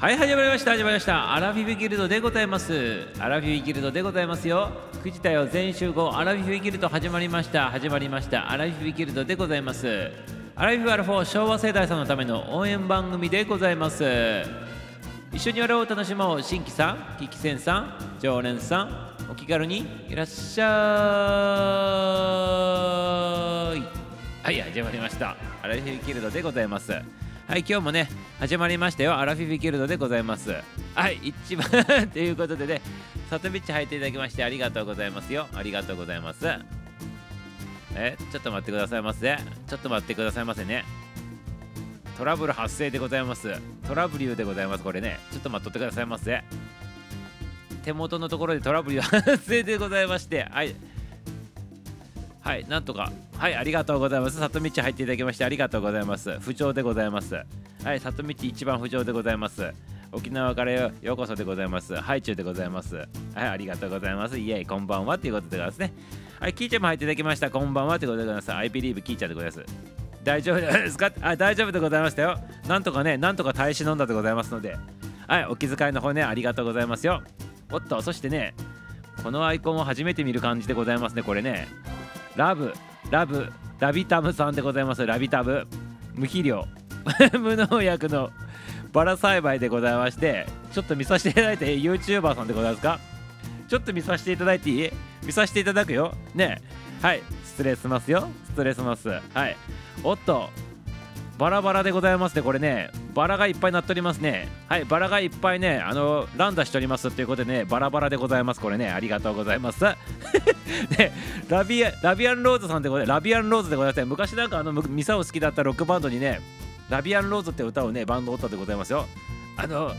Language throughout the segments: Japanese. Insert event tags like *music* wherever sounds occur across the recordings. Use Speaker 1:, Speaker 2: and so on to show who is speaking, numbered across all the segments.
Speaker 1: はい始まりました始まりました。アラフィフギルドでございます。アラフィフギルドでございますよ。9時だよ全集合アラフィフギルド始まりました。始まりました。アラフィフギルドでございます。アラフィフアラフォー昭和世代さんのための応援番組でございます。一緒に笑おう楽しもう。新規さんキキセンさん常連さんお気軽にいらっしゃい。はい始まりました。アラフィフギルドでございます。はい今日もね始まりましたよ。アラフィフギルドでございます。はい一番 *laughs* ということでねサトビッチ入っていただきましてありがとうございますよ。ありがとうございます。えちょっと待ってくださいませ。ちょっと待ってくださいませね。トラブル発生でございます。トラブルでございますこれね。ちょっと待っとってくださいませ。手元のところでトラブル発生でございましてはい。はいなんとか。はいありがとうございます。里道入っていただきましてありがとうございます。不調でございます。はい里道一番不調でございます。沖縄からようこそでございます。ハイチュウでございます。はいありがとうございます。イエイこんばんはということでございますね。はいキーちゃんも入っていただきました。こんばんはということでございます。I believe キーちゃんでございます。大丈夫ですか？あ大丈夫でございましたよ。なんとかねなんとか耐え忍んだでございますので。はいお気遣いの方ねありがとうございますよ。おっとそしてねこのアイコンを初めて見る感じでございますねこれね。ラブラブラビタムさんでございます。ラビタム無肥料。*laughs* 無農薬のバラ栽培でございましてちょっと見させていただいて YouTuber さんでございますか？ちょっと見させていただいていい？見させていただくよ。ねはい。失礼しますよ。失礼します。はい。おっと。バラバラでございますねこれね。バラがいっぱいなっておりますね。はいバラがいっぱいねあのランダしておりますということでねバラバラでございますこれね。ありがとうございます。*laughs* ねラビアラビアンローズさんでございます。ラビアンローズでございます昔なんかあのミサを好きだったロックバンドにねラビアンローズって歌をねバンドおったでございますよ。あの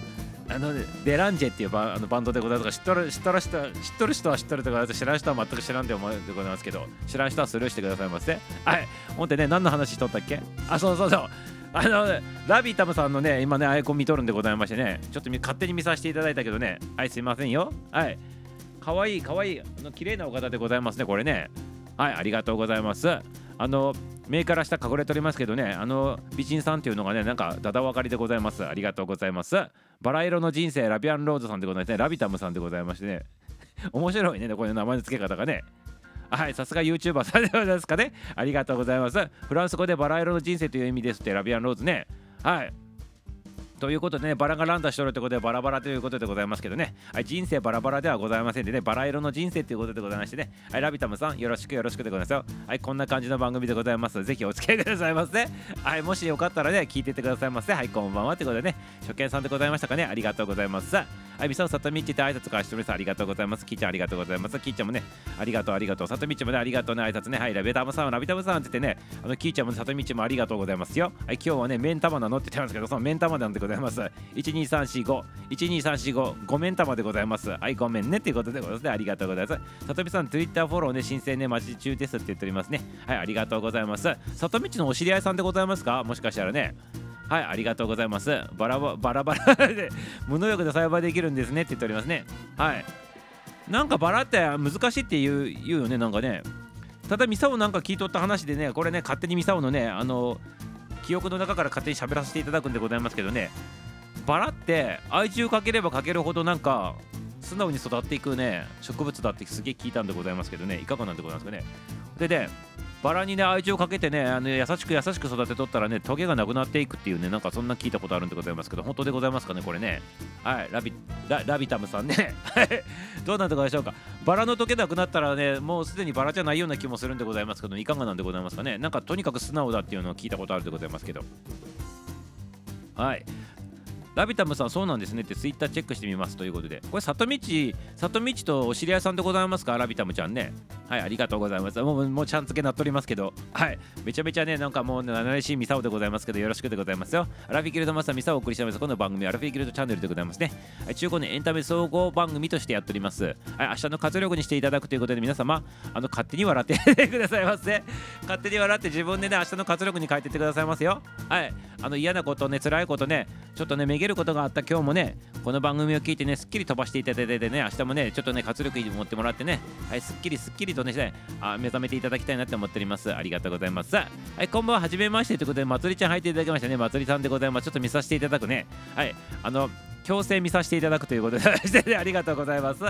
Speaker 1: あのデランジェっていうバあのバンドでございますが知っとる知っとる人知っとる人は知っとるとか知らん人は全く知らんで思うでございますけど知らん人はスルーしてくださいませはい。ほんでね何の話しとったっけ？あそうそうそう。あのラビータムさんのね今ねアイコン見とるんでございましてね。ちょっと勝手に見させていただいたけどね。はいすいませんよ。はい。かわいいかわいいあの綺麗なお方でございますねこれね。はいありがとうございます。あの目から下隠れておりますけどねあの美人さんっていうのがねなんかだだ分かりでございます。ありがとうございます。バラ色の人生ラビアンローズさんでございますね。ラビタムさんでございましてね。*laughs* 面白いねこれの名前の付け方がね。はいさすが YouTuber さんでございますかね。ありがとうございます。フランス語でバラ色の人生という意味ですってラビアンローズね。はい。ということでね、バラが乱打しとるってことでバラバラということでございますけどね、はい、人生バラバラではございませんでね、バラ色の人生ということでございましてね、はい、ラビタムさん、よろしくよろしくでございますよ。はい、こんな感じの番組でございます。ぜひお付き合いくださいませ。はい、もしよかったらね、聞いててくださいませ。はい、こんばんはということでね、初見さんでございましたかね、ありがとうございます。はい、みさおさとみっちって挨拶からしております。ありがとうございます。きーちゃんありがとうございます。きーちゃんもね、ありがとうありがとう。さとみちもね、ありがとうね、挨拶ね。はい、ラビタムさん、ラビタムさんって言ってね、あのきーちゃんもさとみちもありがとうございますよ。はい、今日はね、目ん玉なのって言ってますけど、その目ん玉なんでございます。12345、12345、ごめん玉でございます。はい、ごめんねっていうことでございますね。ありがとうございます。さとみさん、Twitter フォローね、申請ね、待ち中ですって言っておりますね。はい、ありがとうございます。さとみちのお知り合いさんでございますか？もしかしたらね。はい、ありがとうございます。バラバラバラ *laughs* で無農薬で栽培できるんですねって言っておりますね。はい。なんかバラって難しいって言う言うよね、なんかね。ただミサオなんか聞いとった話でね、これね、勝手にミサオのね、あの、記憶の中から勝手に喋らせていただくんでございますけどね、バラって愛中かければかけるほどなんか素直に育っていくね植物だってすげえ聞いたんでございますけどねいかがなんでございますかねでねバラにね愛情かけてねあの優しく優しく育てとったらねトゲがなくなっていくっていうねなんかそんな聞いたことあるんでございますけど本当でございますかねこれね。はいラビララビタムさんね。*laughs* どうなんでございましょうか。バラのトゲなくなったらねもうすでにバラじゃないような気もするんでございますけどいかがなんでございますかね。なんかとにかく素直だっていうのを聞いたことあるでございますけど。はい。ラビタムさんそうなんですねってツイッターチェックしてみますということで。これ里道里道とお知り合いさんでございますか？ラビタムちゃんね。はいありがとうございます。もうもうちゃん付けなっておりますけど。はいめちゃめちゃねなんかもう七々しいミサオでございますけどよろしくでございますよ。アラフィギルドマスターミサオをお送りしております。この番組アラフィギルドチャンネルでございますね。はい中古のエンタメ総合番組としてやっております。はい明日の活力にしていただくということで皆様あの勝手に笑って *laughs* くださいませ。勝手に笑って自分でね明日の活力に変えてってくださいますよ。はいあの嫌なことね辛いことねちょっとねげることがあった今日もねこの番組を聞いてねすっきり飛ばしていただいてね明日もねちょっとね活力持ってもらってねはいすっきりすっきりとねあ目覚めていただきたいなって思っております。ありがとうございます。はいこんばんは。はじめましてということでまつりちゃん入っていただきましたね。まつりさんでございます。ちょっと見させていただくね。はいあの強制見させていただくということでありがとうございます。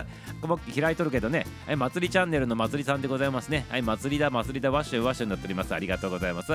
Speaker 1: も開いとるけどね。はい祭りチャンネルの祭りさんでございますね。はい祭りだ祭りだワッシュワッシュになっております。ありがとうございます。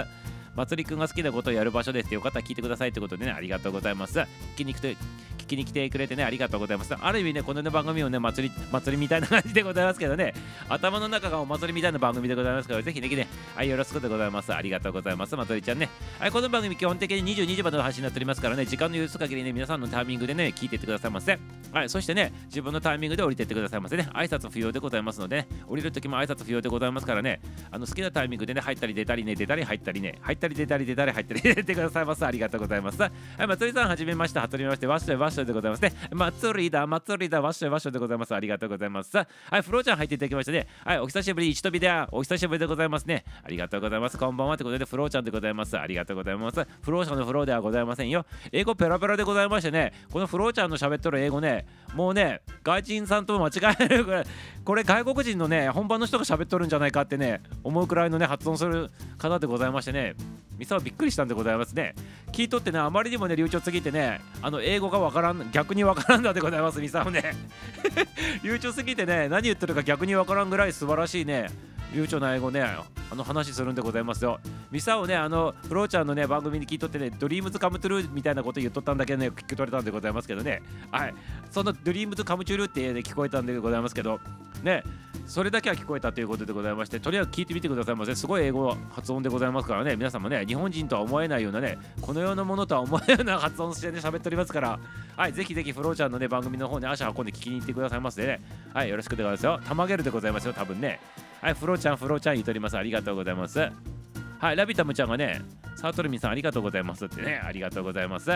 Speaker 1: 祭りくんが好きなことをやる場所ですってよかったら聞いてくださいってことでねありがとうございます。聞きに来て聞きに来てくれてねありがとうございます。ある意味ねこの、ね、番組をね祭り祭りみたいな感じでございますけどね。頭の中がお祭りみたいな番組でございますからぜひねね。はいよろしくでございます。ありがとうございます。祭りちゃんね。はいこの番組基本的に22時までの配信になっておりますからね時間の許す限りね皆さんのタイミングでね聞いていってくださいませはいそしてね自分のタイミングで降りていってくださいませね。挨拶不要でございますので、ね、降りる時も挨拶不要でございますからねあの好きなタイミングでね入ったり出たりね出たり入ったりね入ったり出たり出たり入ったり入れてくださいますありがとうございます。はい祭りさんはじめましてはじめましてわっしょいわっしょいでございますね。祭りだ祭りだわっしょいわっしょいでございます。ありがとうございます。はいフローちゃん入っていただきましたね。はいお久しぶり一飛びでお久しぶりでございますね。ありがとうございます。こんばんはということでフローちゃんでございます。ありがとうございます。フローちゃんのフローではございませんよ。英語ペラペラでございましてねこのフロちゃんの喋っとる英語ねもうね外人さんと間違えるぐらいこれ外国人のね本場の人が喋っとるんじゃないかってね思うくらいのね発音する方でございましてねミサはびっくりしたんでございますね。聞いとってねあまりにもね流暢すぎてねあの英語がわからん逆にわからんだでございますミサはね。*laughs* 流暢すぎてね何言ってるか逆にわからんぐらい素晴らしいね。流暢な英語ねあの話するんでございますよ。ミサをねあのフローちゃんのね番組に聞いとってねドリームズカムトゥルーみたいなこと言っとったんだけどね聞き取れたんでございますけどね。はい。そのドリームズカムトゥルーって、ね、聞こえたんでございますけどね。それだけは聞こえたということでございましてとりあえず聞いてみてくださいませ。すごい英語発音でございますからね。皆さんもね日本人とは思えないようなねこの世のものとは思えないような発音してね喋っておりますから。はいぜひぜひフローちゃんのね番組の方に足運んで聞きに行ってくださいませね。はいよろしくでございますよ。たまげるでございますよ多分ね。はいフローちゃんフローちゃん言っております。ありがとうございます。はいラビタムちゃんがねサートルミさんありがとうございますってね。ありがとうございます。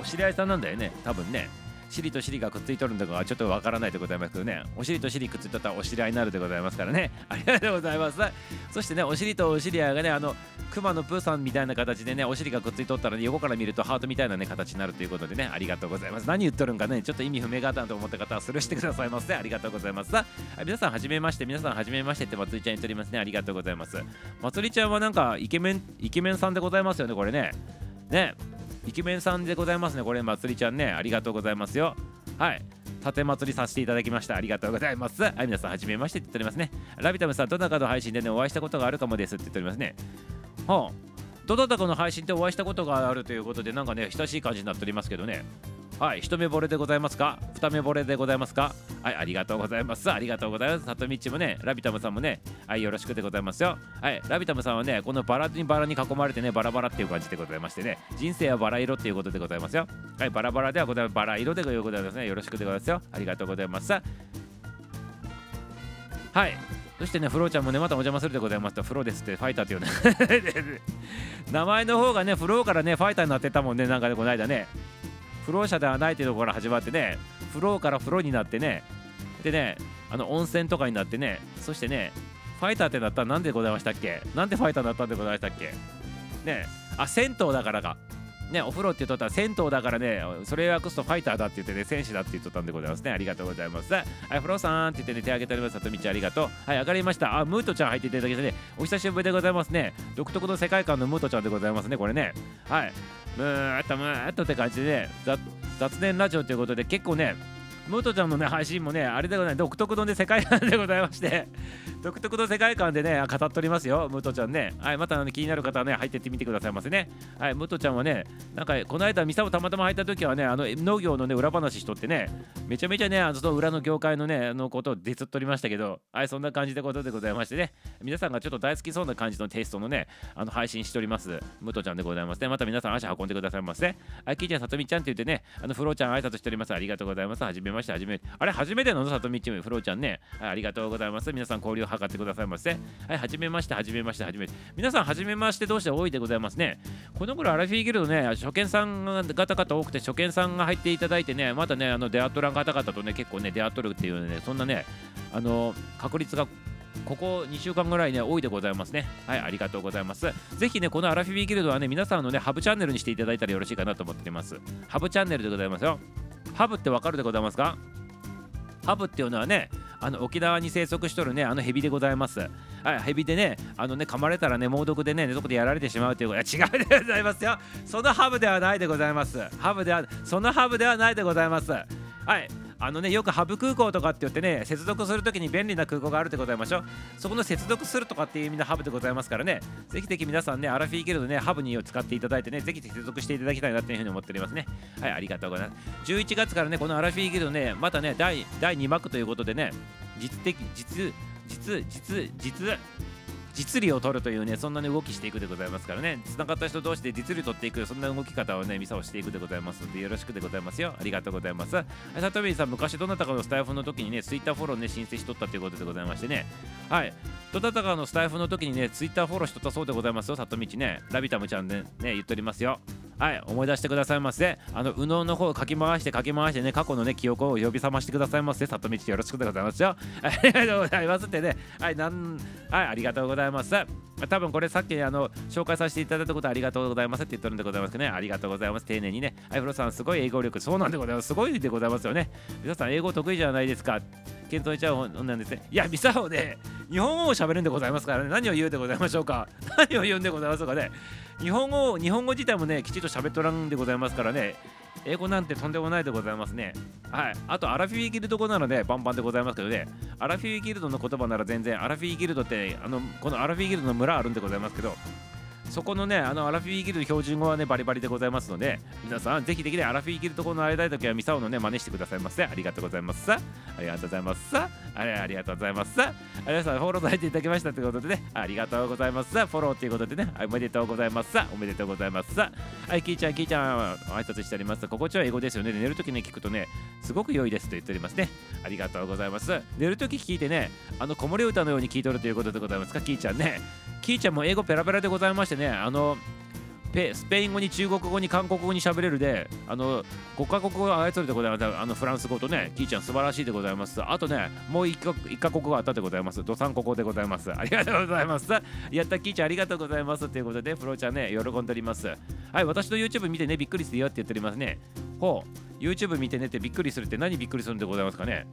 Speaker 1: お知り合いさんなんだよね多分ね。尻と尻がくっついとるんだかちょっとわからないでございますけどね。お尻と尻くっついとったらお知り合いになるでございますからね。*laughs* ありがとうございます。そしてねお尻とお尻合いがねあの熊のプーさんみたいな形でねお尻がくっついとったら、ね、横から見るとハートみたいなね形になるということでねありがとうございます。何言っとるんかねちょっと意味不明があったと思った方はスルーしてくださいませありがとうございます。さあ皆さんはじめまして皆さんはじめましてってまつりちゃん言っておりますね。ありがとうございます。まつりちゃんはなんかイケメンイケメンさんでございますよねこれね。ね。イケメンさんでございますね。これまつりちゃんね。ありがとうございますよ。はい。盾祭りさせていただきました。ありがとうございます。はい皆さんはじめましてって言っておりますね。ラビタムさんどなたかの配信でねお会いしたことがあるかもですって言っておりますね。はあどなたかの配信でお会いしたことがあるということでなんかね親しい感じになっておりますけどね。はい一目惚れでございますか？二目惚れでございますか？はいありがとうございます。ありがとうございます。さとみちもねラビタムさんもねはいよろしくでございますよ。はいラビタムさんはねこのバラにバラに囲まれてねバラバラっていう感じでございましてね人生はバラ色っていうことでございますよ。はいバラバラではございます。バラ色でございますね。よろしくでございますよ。ありがとうございます。はいそしてね、フローちゃんもね、またお邪魔するでございますと、フローですって、ファイターっていうね。*laughs* 名前の方がね、フローからね、ファイターになってたもんね、なんかね、この間ね。フロー車ではないというところから始まってねフローからフローになってねでねあの温泉とかになってねそしてねファイターってなったら何でございましたっけ？なんでファイターになったんでございましたっけ？ねあ銭湯だからか。ね、お風呂って言っとったら銭湯だからね、それを訳すとファイターだって言ってね、戦士だって言っとったんでございますね。ありがとうございます。はい、フローさんって言ってね、手挙げております。さとみちありがとう。はい、上がりました。あ、ムートちゃん入っていただけてね、お久しぶりでございますね。独特の世界観のムートちゃんでございますね、これね。はい。ムーっとムーっとって感じで、ね、雑念ラジオということで、結構ね、ムトちゃんのね配信もねあれでございます。独特のね世界観でございまして。独特の世界観でね語っておりますよ。ムトちゃんね。はいまた、ね、気になる方はね入ってってみてくださいませね。はいムトちゃんはねなんかこの間店をたまたま入った時はねあの農業のね裏話しとってねめちゃめちゃねあのその裏の業界のねあのことをディスっとりましたけどはいそんな感じでことでございましてね。皆さんがちょっと大好きそうな感じのテイストのねあの配信しております。ムトちゃんでございますね。また皆さん足運んでくださいませ。はいキーちゃんさとみちゃんって言ってねあのフローちゃん挨拶しております。ありがとうございます。はじめましてはじめあれ初めてのさとみちむフローちゃんね、はい、ありがとうございます。皆さん交流を図ってくださいませ。はい、はじめまして、はじめまして、はじめ皆さん、はじめましてどうして多いでございますね。この頃、アラフィーギルドね、初見さんが方々多くて、初見さんが入っていただいてね、またね、あの出会っとらん方々とね、結構ね、出会っとるっていうね、そんなね、あの、確率がここ2週間ぐらいね、多いでございますね。はい、ありがとうございます。ぜひね、このアラフィビギルドはね、皆さんのね、ハブチャンネルにしていただいたらよろしいかなと思っています。ハブチャンネルでございますよ。ハブってわかるでございますか？ハブっていうのはねあの沖縄に生息しとるねあのヘビでございますはいヘビでねあのね噛まれたらね猛毒でねそこでやられてしまうということいや違うでございますよそのハブではないでございますハブではそのハブではないでございますはいあのねよくハブ空港とかって言ってね接続するときに便利な空港があるでございましょう。そこの接続するとかっていう意味のハブでございますからね。ぜひぜひ皆さんねアラフィーギルドねハブにを使っていただいてねぜひ接続していただきたいなっていうふうに思っておりますね。はいありがとうございます。11月からねこのアラフィーギルドねまたね第第2幕ということでね実的実実実実実利を取るというねそんなね動きしていくでございますからね。つながった人同士で実利を取っていくそんな動き方をねミサをしていくでございますのでよろしくでございますよ。ありがとうございます。さとみさん昔どなたかのスタイフの時にねツイッターフォローね申請しとったということでございましてね。はい。どなたかのスタイフの時にねツイッターフォローしとったそうでございますよさとみちね。ラビタムちゃんでね言っとりますよ。はい思い出してくださいませ。あの右脳の方をかき回してかき回してね過去のね記憶を呼び覚ましてくださいませ。里道よろしくでございますよ。ありがとうございますってね。はいなんはいありがとうございます。多分これさっきあの紹介させていただいたことありがとうございますって言ってるんでございますけどね。ありがとうございます。丁寧にね。アイフロさんすごい英語力そうなんでございます。すごいでございますよね。皆さん英語得意じゃないですか。検討しちゃう本なんですね。いやミサオね日本語も喋るんでございますからね。何を言うでございましょうか。*laughs* 何を言うんでございましょうかね。日本語日本語自体もねきちっと喋っとらんでございますからね。英語なんてとんでもないでございますね。はい。あとアラフィーギルド語なのでバンバンでございますけどね。アラフィーギルドの言葉なら全然アラフィーギルドってあのこのアラフィーギルドの村あるんでございますけどそこのね、あのアラフィーギルド標準語はね、バリバリでございますので、皆さん、ぜひぜひね、アラフィーギルド語のあれたいときは、ミサオのね、真似してくださいませ。ありがとうございます。ありがとうございますさ。あれ、ありがとうございます。あ皆さん、フォローされていただきましたということでね、ありがとうございますさ。フォローということでね、おめでとうございますさ。おめでとうございますさ。はい、キーちゃん、キーちゃん、挨拶しております。心地は英語ですよね。寝るときね、聞くとね、すごく良いですと言っておりますね。ありがとうございます。寝るとき聞いてね、あの、子守歌のように聞いとるということでございますか、キーちゃんね。キーちゃんも英語ペラペラでございましてね、あの、スペイン語に中国語に韓国語に喋れるであの5カ国語を操るでございます。あのフランス語とねキーちゃん素晴らしいでございます。あとねもう 1, 1カ国語あったでございます。ドサンコ語でございます。ありがとうございます。やったキーちゃんありがとうございます。ということでフローちゃんね喜んでおります。はい私の YouTube 見てねびっくりするよって言っておりますね。ほう YouTube 見てねってびっくりするって何びっくりするんでございますかね。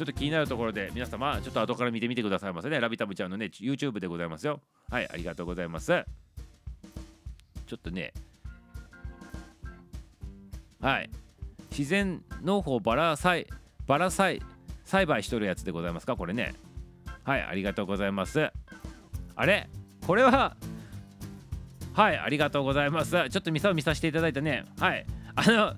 Speaker 1: ちょっと気になるところで皆様ちょっと後から見てみてくださいませね。ラビタブちゃんのね YouTube でございますよ。はいありがとうございます。ちょっとねはい。自然農法バラ栽バラ栽栽培しとるやつでございますか？これね。はいありがとうございます。あれ？これは？はいありがとうございます。ちょっとミサを見させていただいてね。はい。あの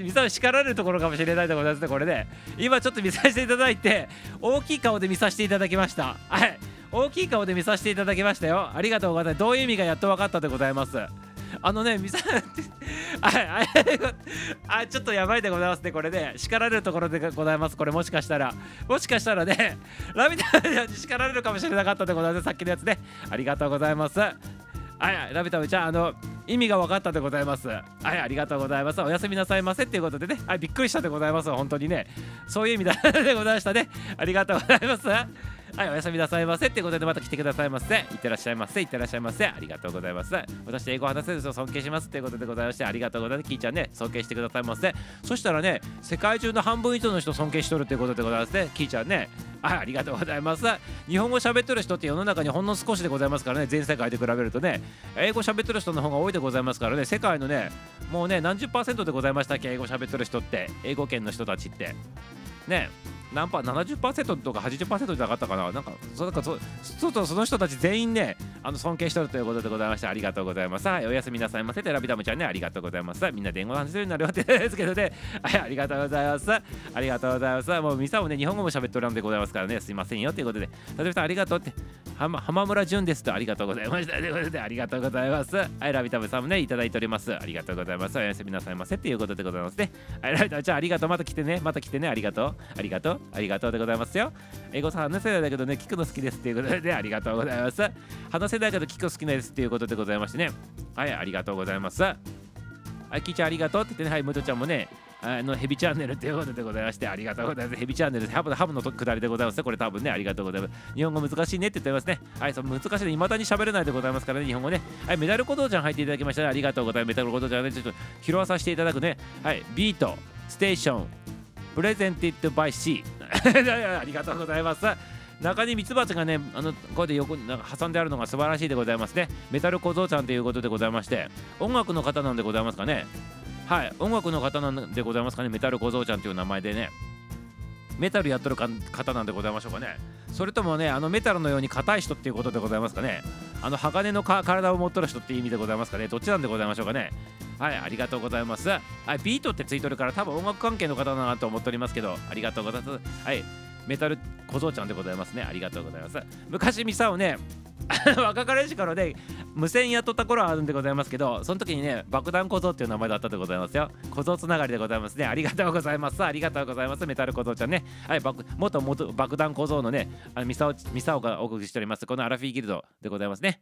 Speaker 1: ミサを叱られるところかもしれないでございますねこれね今ちょっと見させていただいて大きい顔で見させていただきましたはい大きい顔で見させていただきましたよありがとうございますどういう意味がやっと分かったでございます？あのね、ミサ *laughs* ああちょっとやばいでございますね、これね。叱られるところでございます、これもしかしたら。もしかしたらね、ラビタに叱られるかもしれなかったでございます、さっきのやつね。ありがとうございます。はい、ラビタムちゃん、あの、意味が分かったでございます。はい、ありがとうございます。おやすみなさいませっていうことでね、はい、びっくりしたでございます、本当にね。そういう意味だ *laughs* でございましたね。ありがとうございます。はい、おやすみなさいませってことでまた来てくださいませ。いってらっしゃいませ。いってらっしゃいませ。ありがとうございます。私、英語話せる人を尊敬しますっていうことでございまして、ありがとうございます。キーちゃんね、尊敬してくださいませ。そしたらね、世界中の半分以上の人尊敬しとるっていうことでございますね。キーちゃんね。はい、ありがとうございます。日本語喋ってる人って世の中にほんの少しでございますからね、全世界で比べるとね、英語喋ってる人の方が多いでございますからね、世界のね、もうね、何十パーセントでございましたっけ、英語喋ってる人って、英語圏の人たちって。ね、何パー70%とか80%じゃなかったかな。なんかそなんかそそそその人たち全員ねあの尊敬しとるということでございましてありがとうございます。はいおやすみなさいませ。てラビダムちゃんねありがとうございます。みんな電話話せるよ。うになるわけですけどねはいありがとうございます。ありがとうございます。もうミサもね日本語も喋っておらんでございますからね。すいませんよということで。たとさんありがとうって。浜村淳ですと。ありがとうございました。ということでありがとうございます。はいラビダムさんもねいただいております。ありがとうございます。おやすみなさいませ。っていうことでございますね。はいラビダムちゃんありがとう。また来てね。また来てね。ありがとう。ありがとう。ありがとうでございますよ。英語さん、話せないだけどね、聞くの好きですっていうことで、ありがとうございます。話せないけど聞くの好きですっていうことでございましてね。はい、ありがとうございます。はい、キーちゃんありがとうって言ってね、はい、ムトちゃんもね、あのヘビチャンネルということでございまして、ありがとうございます。ヘビチャンネル、ハブハブのくだりでございます？これ多分ね、ありがとうございます。日本語難しいねって言ってますね。はい、その難しいね、いまだに喋れないでございますからね、日本語ね。はい、メダル鼓動ちゃん入っていただきました、ね、ありがとうございます。メダル鼓動ちゃんね、ちょっと拾わさせていただくね。はい、ビート、ステーション、 presented by C ありがとうございます。中にミツバチがねあのこうやって横になんか挟んであるのが素晴らしいでございますね。メタル小僧ちゃんということでございまして。音楽の方なんでございますかね。はい。音楽の方なんでございますかね。メタル小僧ちゃんという名前でね。メタルやっとる方なんでございましょうかね。それともねあのメタルのように硬い人っていうことでございますかね。あの鋼の体を持っとる人っていう意味でございますかね。どっちなんでございましょうかね。はいありがとうございます。はいビートってついとるから多分音楽関係の方だなと思っておりますけどありがとうございます。はいメタル小僧ちゃんでございますね。ありがとうございます。昔ミサをね *laughs* 若かりし頃で無線やっとった頃はあるんでございますけどその時にね爆弾小僧っていう名前だったでございますよ。小僧つながりでございますね。ありがとうございます。ありがとうございます。メタル小僧ちゃんね。はい元元爆弾小僧のねあのミサオミサオがお送りしております。このアラフィーギルドでございますね。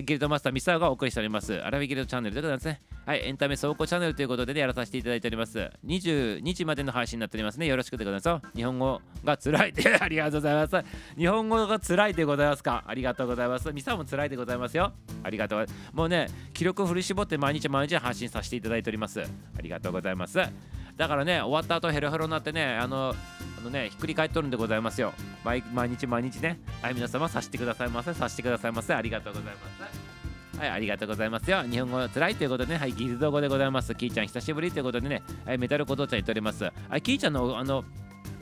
Speaker 1: ギルドマスターミサオがお送りしております。アラビギルドチャンネルでございますね。はい、エンタメ走行チャンネルということで、ね、やらさせていただいております。22時までの配信になっておりますね。よろしくでございます日本語が辛いってありがとうございます。日本語が辛いでございますか？ありがとうございます。ミサオも辛いでございますよ。ありがとう。もうね、記録を振り絞って毎日毎日発信させていただいております。ありがとうございます。だからね、終わった後ヘロヘロになってね、あの、あのね、ひっくり返っとるんでございますよ。毎日毎日ね、はい、皆様さしてくださいませ、さしてくださいませ。ありがとうございます。はい、ありがとうございますよ。日本語つらいということでね、はい、ギルド語でございます。キーちゃん、久しぶりということでね、はい、メダル小僧ちゃん言っております。はい、キーちゃんの、あの、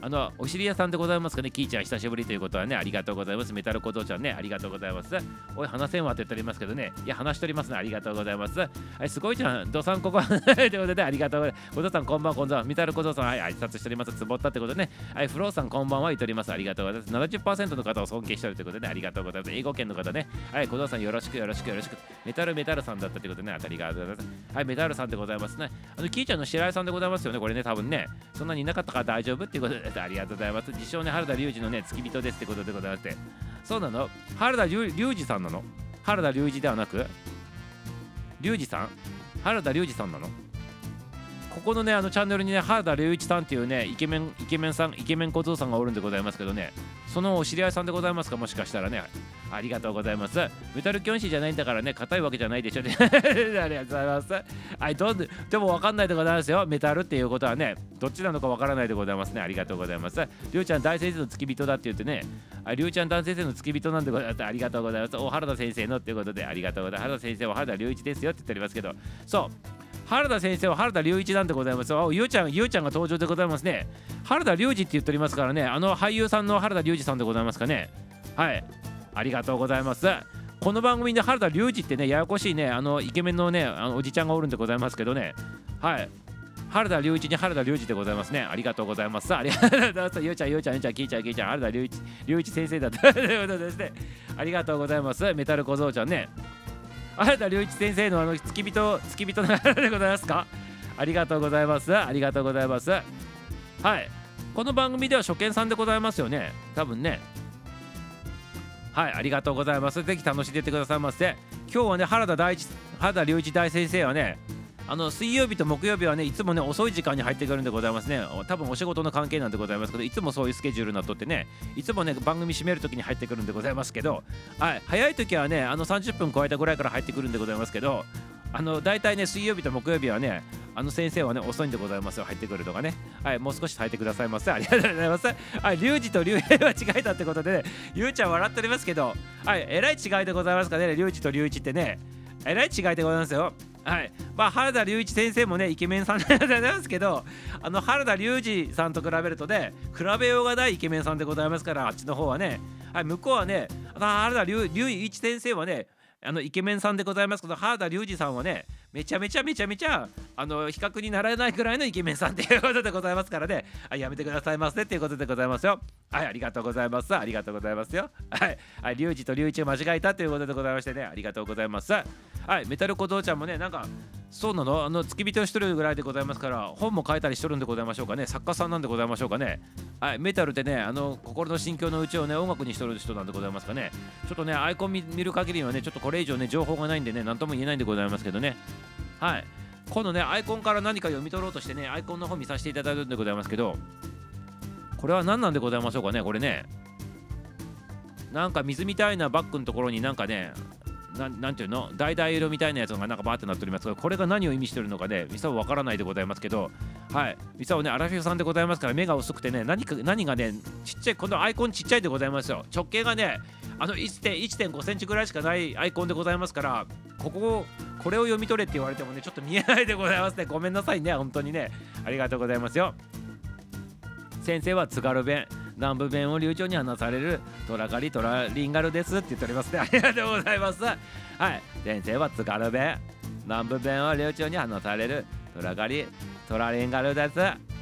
Speaker 1: あの、お知り合いさんでございますかね、キーちゃん、久しぶりということはね、ありがとうございます。メタル小僧ちゃんね、ありがとうございます。おい、話せんわって言っておりますけどね、いや、話しておりますね、ありがとうございます。はい、すごいじゃん、どさんここということで、ありがとうございます。小僧さん、こんばんは、こんばんは。メタル小僧さん、はい、挨拶しております。つぼったってことでね、はい、フローさん、こんばんは、言っております。ありがとうございます。70%の方を尊敬しておるということで、ね、ありがとうございます。英語圏の方ね、はい、小僧さん、よろしく、よろしく、よろしく。メタルメタルさんだったということでね、ありがとうございます。はい、メタルさんでございますね。あの、キーちゃんの白井さんでございますよね、これね、多分ね、そんなにいなかったから大丈夫っていうことで、ありがとうございます。自称ね原田龍二のね付き人ですってことでございまして。そうなの？原田龍二さんなの？原田龍二ではなく？龍二さん？原田龍二さんなの？ここのねあのチャンネルにね原田龍一さんっていうねイケメンイケメンさんイケメン小僧さんがおるんでございますけどねそのお知り合いさんでございますかもしかしたらねありがとうございます。メタルキョンシーじゃないんだからね硬いわけじゃないでしょ。ね *laughs* ありがとうございます。はいどんでも分かんないでございますよ。メタルっていうことはねどっちなのか分からないでございますね。ありがとうございます。りゅうちゃん大先生の付き人だって言ってねありゅうちゃん大先生の付き人なんでございます。ありがとうございます。お原田先生のっていうことでありがとうございます。原田先生は原田隆一ですよって言っておりますけど。そう。原田先生は原田隆一なんでございます。ゆうちゃん、ゆうちゃんが登場でございますね。原田隆二って言っておりますからね、あの俳優さんの原田隆二さんでございますかね。はい。ありがとうございます。この番組で原田隆二ってね、ややこしいね、あのイケメンのね、あのおじちゃんがおるんでございますけどね。はい。原田隆一に原田隆二でございますね。ありがとうございます。ありがとうございます。ゆうちゃん、ゆうちゃん、ゆうちゃん、きいちゃん、きいちゃん、原田隆一、隆一先生だった *laughs* ということですね。ありがとうございます。メタル小僧ちゃんね。原田隆一先生のあの付き人、付き人なでございますか？ありがとうございます。ありがとうございます。はい。この番組では初見さんでございますよね？多分ね。はい、ありがとうございます。ぜひ楽しんでいってくださいませ。今日はね、原田大一、原田隆一大先生はね、あの水曜日と木曜日はね、いつもね、遅い時間に入ってくるんでございますね。多分お仕事の関係なんでございますけど、いつもそういうスケジュールになっとってね、いつもね、番組締めるときに入ってくるんでございますけど、はい、早い時はね、あの30分超えたぐらいから入ってくるんでございますけど、あの大体ね、水曜日と木曜日はね、あの先生はね、遅いんでございますよ、入ってくるとかね。はい、もう少し耐えてくださいませ。ありがとうございます。はい、リュウジとリュウヘイは違いだってことでね、ゆうちゃん笑っておりますけど、はい、えらい違いでございますかね、リュウジとリュウイチってね、えらい違いでございますよ。はい、まあ原田龍一先生もねイケメンさんでございますけどあの原田龍二さんと比べるとね比べようがないイケメンさんでございますからあっちの方はね、はい、向こうはね原田龍一先生はねあのイケメンさんでございますけど原田龍二さんはねめちゃめちゃめちゃめちゃあの比較にならないぐらいのイケメンさんということでございますからね、*laughs* はい、やめてくださいませっていうことでございますよ。はいありがとうございます。ありがとうございますよ。はい、はい、隆二と隆一を間違えたということでございましてね。ありがとうございます。はいメタル小僧ちゃんもねなんかそうなの？あの付き人をしとるぐらいでございますから本も書いたりしとるんでございましょうかね。作家さんなんでございましょうかね。はいメタルってねあの心の心境の内をね音楽にしとる人なんでございますかね。ちょっとねアイコン見る限りはねちょっとこれ以上ね情報がないんでね何とも言えないんでございますけどね。はい。今度ねアイコンから何か読み取ろうとしてねアイコンの方見させていただいてるんでございますけどこれは何なんでございましょうかねこれね。なんか水みたいなバッグのところになんかねななんていうの？橙色みたいなやつがなんかバーってなっておりますがこれが何を意味してるのかねミサはわからないでございますけどはい。実はねアラフィフさんでございますから目が薄くてね何か何がねちっちゃいこのアイコンちっちゃいでございますよ。直径がねあの1.5センチぐらいしかないアイコンでございますからこここれを読み取れって言われてもねちょっと見えないでございますね。ごめんなさいね。本当にね。ありがとうございますよ。先生は津軽弁南部弁を流暢に話されるトラカリトラリンガルですって言っておりますね。*laughs* ありがとうございます。はい。先生は津軽弁。南部弁を流暢に話されるトラカリトラリンガルです。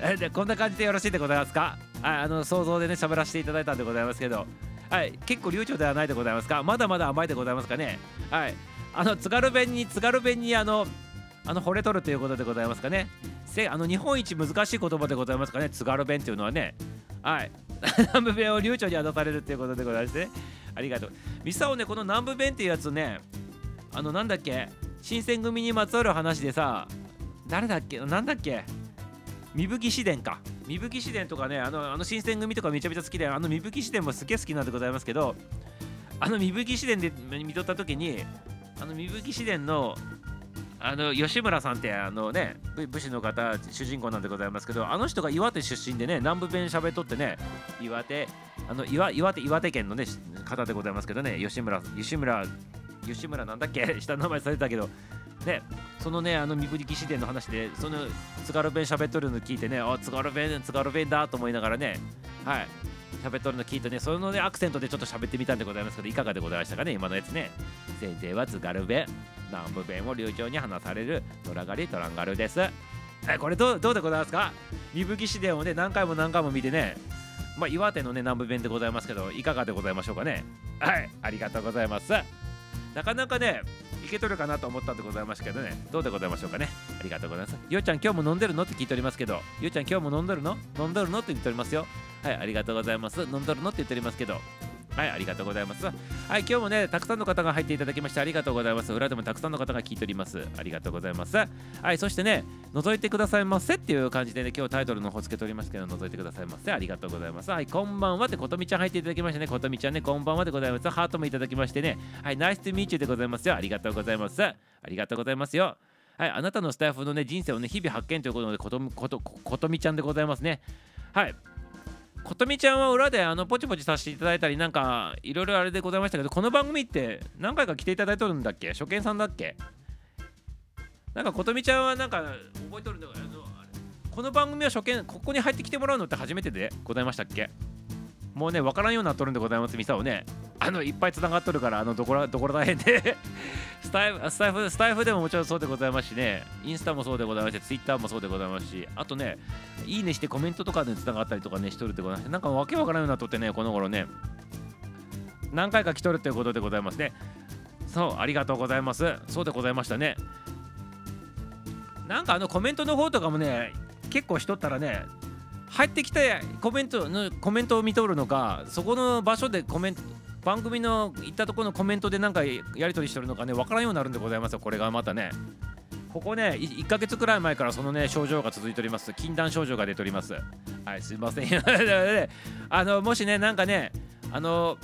Speaker 1: えでこんな感じでよろしいでございますか？はい。あの想像でね喋らせていただいたんでございますけど。はい。結構流暢ではないでございますか？まだまだ甘いでございますかね？はい。あの津軽弁に津軽弁にあのあの惚れとるということでございますかね。せあの日本一難しい言葉でございますかね。津軽弁っていうのはね。はい。*laughs* 南部弁を流暢に渡されるということでございましてね。ありがとう。ミサオねこの南部弁っていうやつね。あのなんだっけ。新選組にまつわる話でさ誰だっけ？なんだっけ？三吹市伝か。三吹市伝とかねあのあの新選組とかめちゃめちゃ好きであの三吹市伝もすげえ好きなんでございますけどあの三吹市伝で見とった時にあの三吹市伝のあの吉村さんってあのね武士の方主人公なんでございますけどあの人が岩手出身でね南部弁喋っとってね岩手あの岩岩手岩手県のね方でございますけどね吉村吉村吉村なんだっけ？*laughs* 下の名前されたけどねそのねあの三吹市伝の話でその津軽弁喋っとるの聞いてねあ津軽弁津軽弁だと思いながらねはい喋っとるの聞いてねそのねアクセントでちょっと喋ってみたんでございますけどいかがでございましたかね今のやつね。先生は津軽弁。南部弁を流暢に話されるトラガリトランガルです。えこれどうどうでございますか？三吹市伝をね。何回も何回も見てね。まあ岩手のね南部弁でございますけどいかがでございましょうかね？はいありがとうございます。なかなかねいけとるかなと思ったんでございますけどね。どうでございましょうかね？ありがとうございます。ようちゃん今日も飲んでるの？って聞いておりますけど。ようちゃん今日も飲んでるの？飲んでるの？って言っておりますよ。はいありがとうございます。飲んでるの？って言っておりますけど。はいありがとうございます。はい今日もねたくさんの方が入っていただきましてありがとうございます。裏でもたくさんの方が聞いております。ありがとうございます。はいそしてね覗いてくださいませっていう感じでね今日タイトルの方つけておりますけど覗いてくださいませ。ありがとうございます。はいこんばんはってことみちゃん入っていただきましてねことみちゃんねこんばんはでございます。ハートもいただきましてね。はいナイストゥミーチューでございますよ。ありがとうございます。ありがとうございますよ。はいあなたのスタイフのね人生をね日々発見ということでことことことみちゃんでございますね。はい。ことみちゃんは裏であのポチポチさせていただいたりなんかいろいろあれでございましたけどこの番組って何回か来ていただいとるんだっけ？初見さんだっけ？なんかことみちゃんはなんか覚えとるんだけどこの番組は初見ここに入ってきてもらうのって初めてでございましたっけ？もうね分からんようになっとるんでございますミサをね。あのいっぱいつながっとるからあのどこらどこら大変で。*laughs* スタイフスタイフスタイフでももちろんそうでございますしね。インスタもそうでございますしツイッターもそうでございますし。あとねいいねしてコメントとかでつながったりとかねしとるってございます。なんかわけわからんようになっとってねこの頃ね。何回か来とるっていうことでございますね。そうありがとうございます。そうでございましたね。なんかあのコメントの方とかもね結構しとったらね入ってきてコメントのコメントを見とるのかそこの場所でコメント番組の行ったところのコメントで何かやり取りしてるのかね分からんようになるんでございますよこれがまたね。ここね1ヶ月くらい前からそのね症状が続いております禁断症状が出ております。はいすいません。*laughs* あのもしねなんかねあの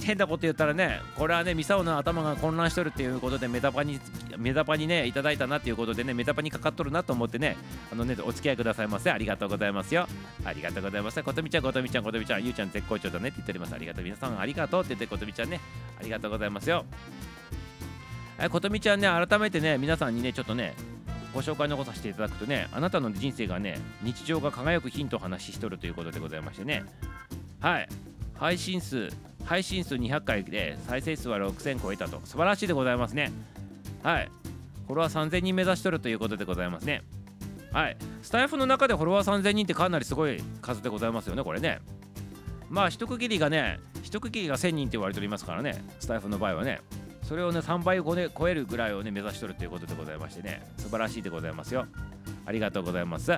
Speaker 1: 変なこと言ったらねこれはねミサオの頭が混乱しとるっていうことでメタパにメタパにねいただいたなっていうことでねメタパにかかっとるなと思ってねあのねお付き合いくださいませありがとうございますよ。ありがとうございますことみちゃんことみちゃんことみちゃん。ゆうちゃん絶好調だねって言っております。ありがとう。皆さんありがとうって言ってことみちゃんねありがとうございますよ。ことみちゃんね改めてね皆さんにねちょっとねご紹介のことさせていただくとねあなたの人生がね日常が輝くヒントを話ししとるということでございましてね。はい。配信数配信数200回で再生数は6000超えたと。素晴らしいでございますね。はい。フォロワー3000人目指しとるということでございますね。はい。スタイフの中でフォロワー3000人ってかなりすごい数でございますよねこれね。まあ一区切りがね一区切りが1000人って言われておりますからねスタイフの場合はね。それをね3倍を、超えるぐらいをね目指しとるということでございましてね。素晴らしいでございますよ。ありがとうございます。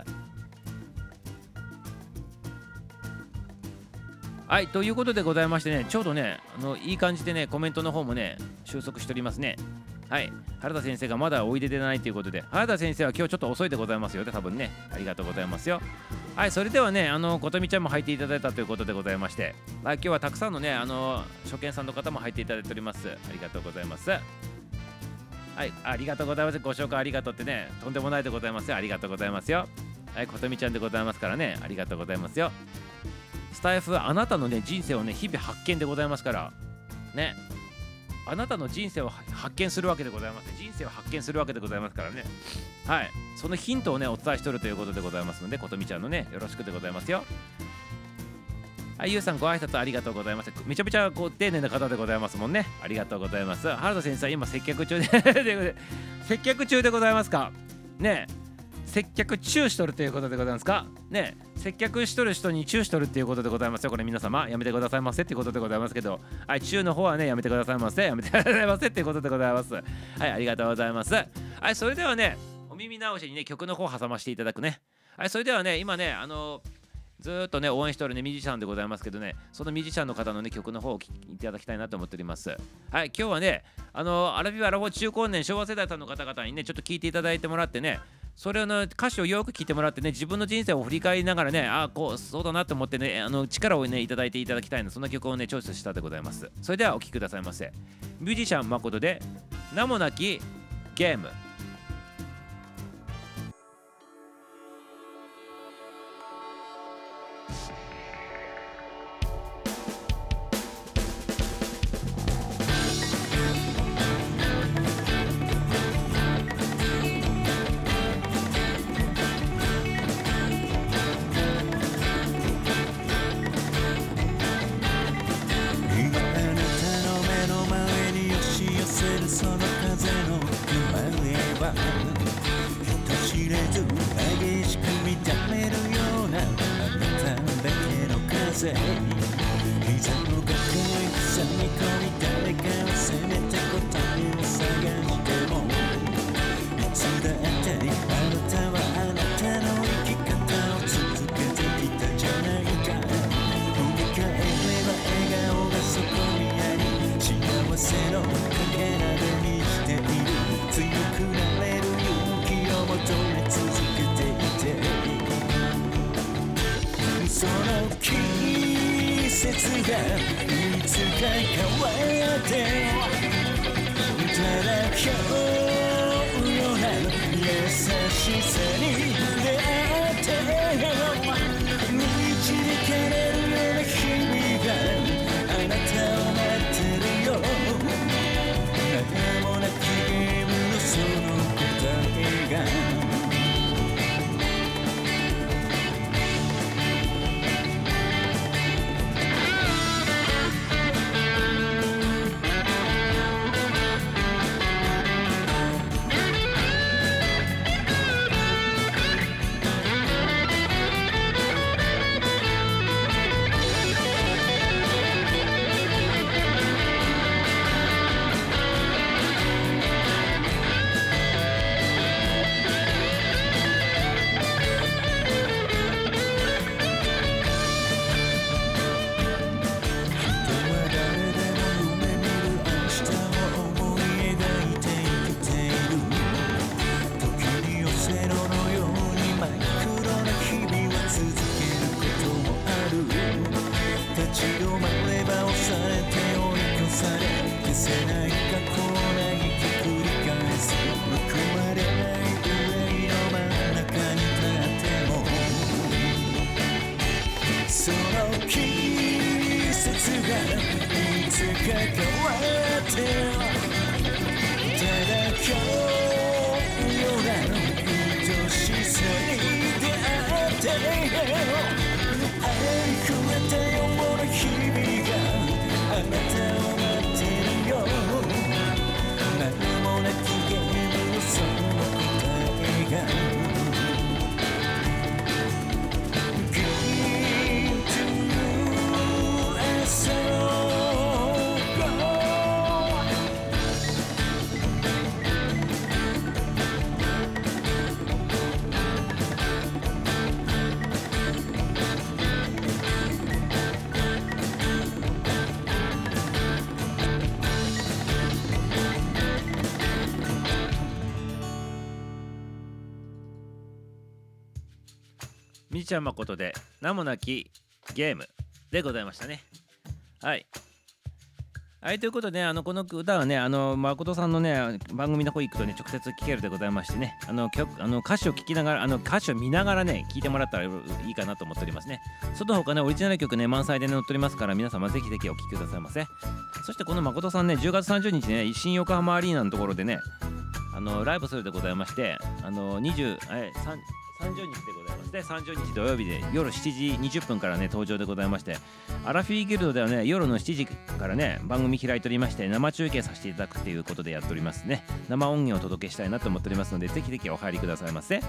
Speaker 1: はいということでございましてねちょうどねあのいい感じでねコメントの方もね収束しておりますね。はい。原田先生がまだおいででないということで原田先生は今日ちょっと遅いでございますよね多分ね。ありがとうございますよ。はいそれではねあのことみちゃんも入っていただいたということでございましてはい今日はたくさんのねあの初見さんの方も入っていただいております。ありがとうございます。はいありがとうございます。ご紹介ありがとうってねとんでもないでございますよ。ありがとうございますよ。
Speaker 2: はいことみちゃんでございますからね。ありがとうございますよ。スタイフはあなたのね人生をね日々発見でございますからね。あなたの人生を発見するわけでございます人生を発見するわけでございますからね。はい。そのヒントをねお伝えしとるということでございますのでことみちゃんのねよろしくでございますよ。はい、ゆうさんご挨拶ありがとうございます。めちゃめちゃこう丁寧な方でございますもんね。ありがとうございます。原田先生、今接客中で *laughs* 接客中でございますか？ね。え接客中しとるということでございますか？ね接客しとる人に中しとるっていうことでございますよ。これ皆様やめてくださいませっていうことでございますけど、はい、中の方はね、やめてくださいませ。やめてくださいませっていうことでございます。はい、ありがとうございます。はい、それではね、お耳直しにね、曲の方挟ませていただくね。はい、それではね、今ね、あのずっとね応援しておるねミュージシャンでございますけどねそのミュージシャンの方のね曲の方を聴いていただきたいなと思っておりますはい今日はねあのアラビアラフォ中高年昭和世代さんの方々にねちょっと聞いていただいてもらってねそれの歌詞をよく聞いてもらってね自分の人生を振り返りながらねああこうそうだなと思ってねあの力をねいただいていただきたいのそんな曲をねチョイスしたでございます。それではお聴きくださいませ。ミュージシャン誠で名もなきゲーム。ちゃん誠で名もなきゲームでございましたね。はい。
Speaker 1: はいということで、あのこの歌はねあの誠さんのね番組の方行くとね直接聴けるでございましてねあの曲あの歌詞を聴きながらあの歌詞を見ながらね聴いてもらったらいいかなと思っておりますね。その他ねオリジナル曲ね満載でね載っておりますから皆様ぜひぜひお聴きくださいませ。そしてこの誠さんね10月30日ね新横浜アリーナのところでねあのライブするでございましてあの20え3 30日でございますね30日土曜日で夜7時20分からね登場でございましてアラフィーギルドではね夜の7時からね番組開いておりまして生中継させていただくっていうことでやっておりますね。生音源をお届けしたいなと思っておりますのでぜひぜひお入りくださいませ。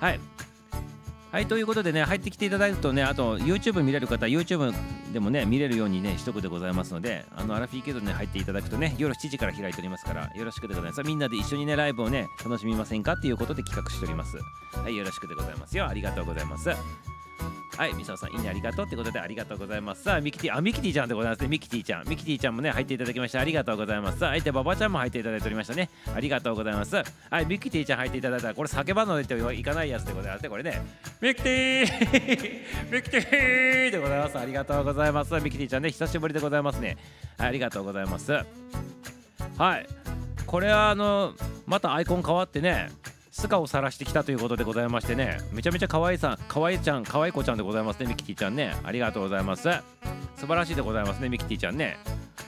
Speaker 1: はい。はいということでね入ってきていただくとねあと YouTube 見れる方 YouTube でもね見れるようにねしとくでございますのであのアラフィーケドに入っていただくとね夜7時から開いておりますからよろしくでございます。みんなで一緒にねライブをね楽しみませんか？っていうことで企画しております。はいよろしくでございますよ。ありがとうございます。はい、みささん、いいねありがとうってことでありがとうございます。さあ、ミキティ、あ、ミキティちゃんでございますね。ミキティちゃん。ミキティちゃんもね、入っていただきましてありがとうございます。さあ、相手、ババちゃんも入っていただいておりましたね。ありがとうございます。はい、ミキティちゃん入っていただいたら、これ叫ばんのでっていかないやつでございますね。これね。ミキティ *laughs* ミキティでございます。ありがとうございます。ミキティちゃんね、久しぶりでございますね。はい、ありがとうございます。はい。これはあの、またアイコン変わってね、素顔を晒してきたということでございましてね。めちゃめちゃ可愛いさん可愛いちゃん可愛い子ちゃんでございますねミキティちゃんね。ありがとうございます。素晴らしいでございますねミキティちゃんね。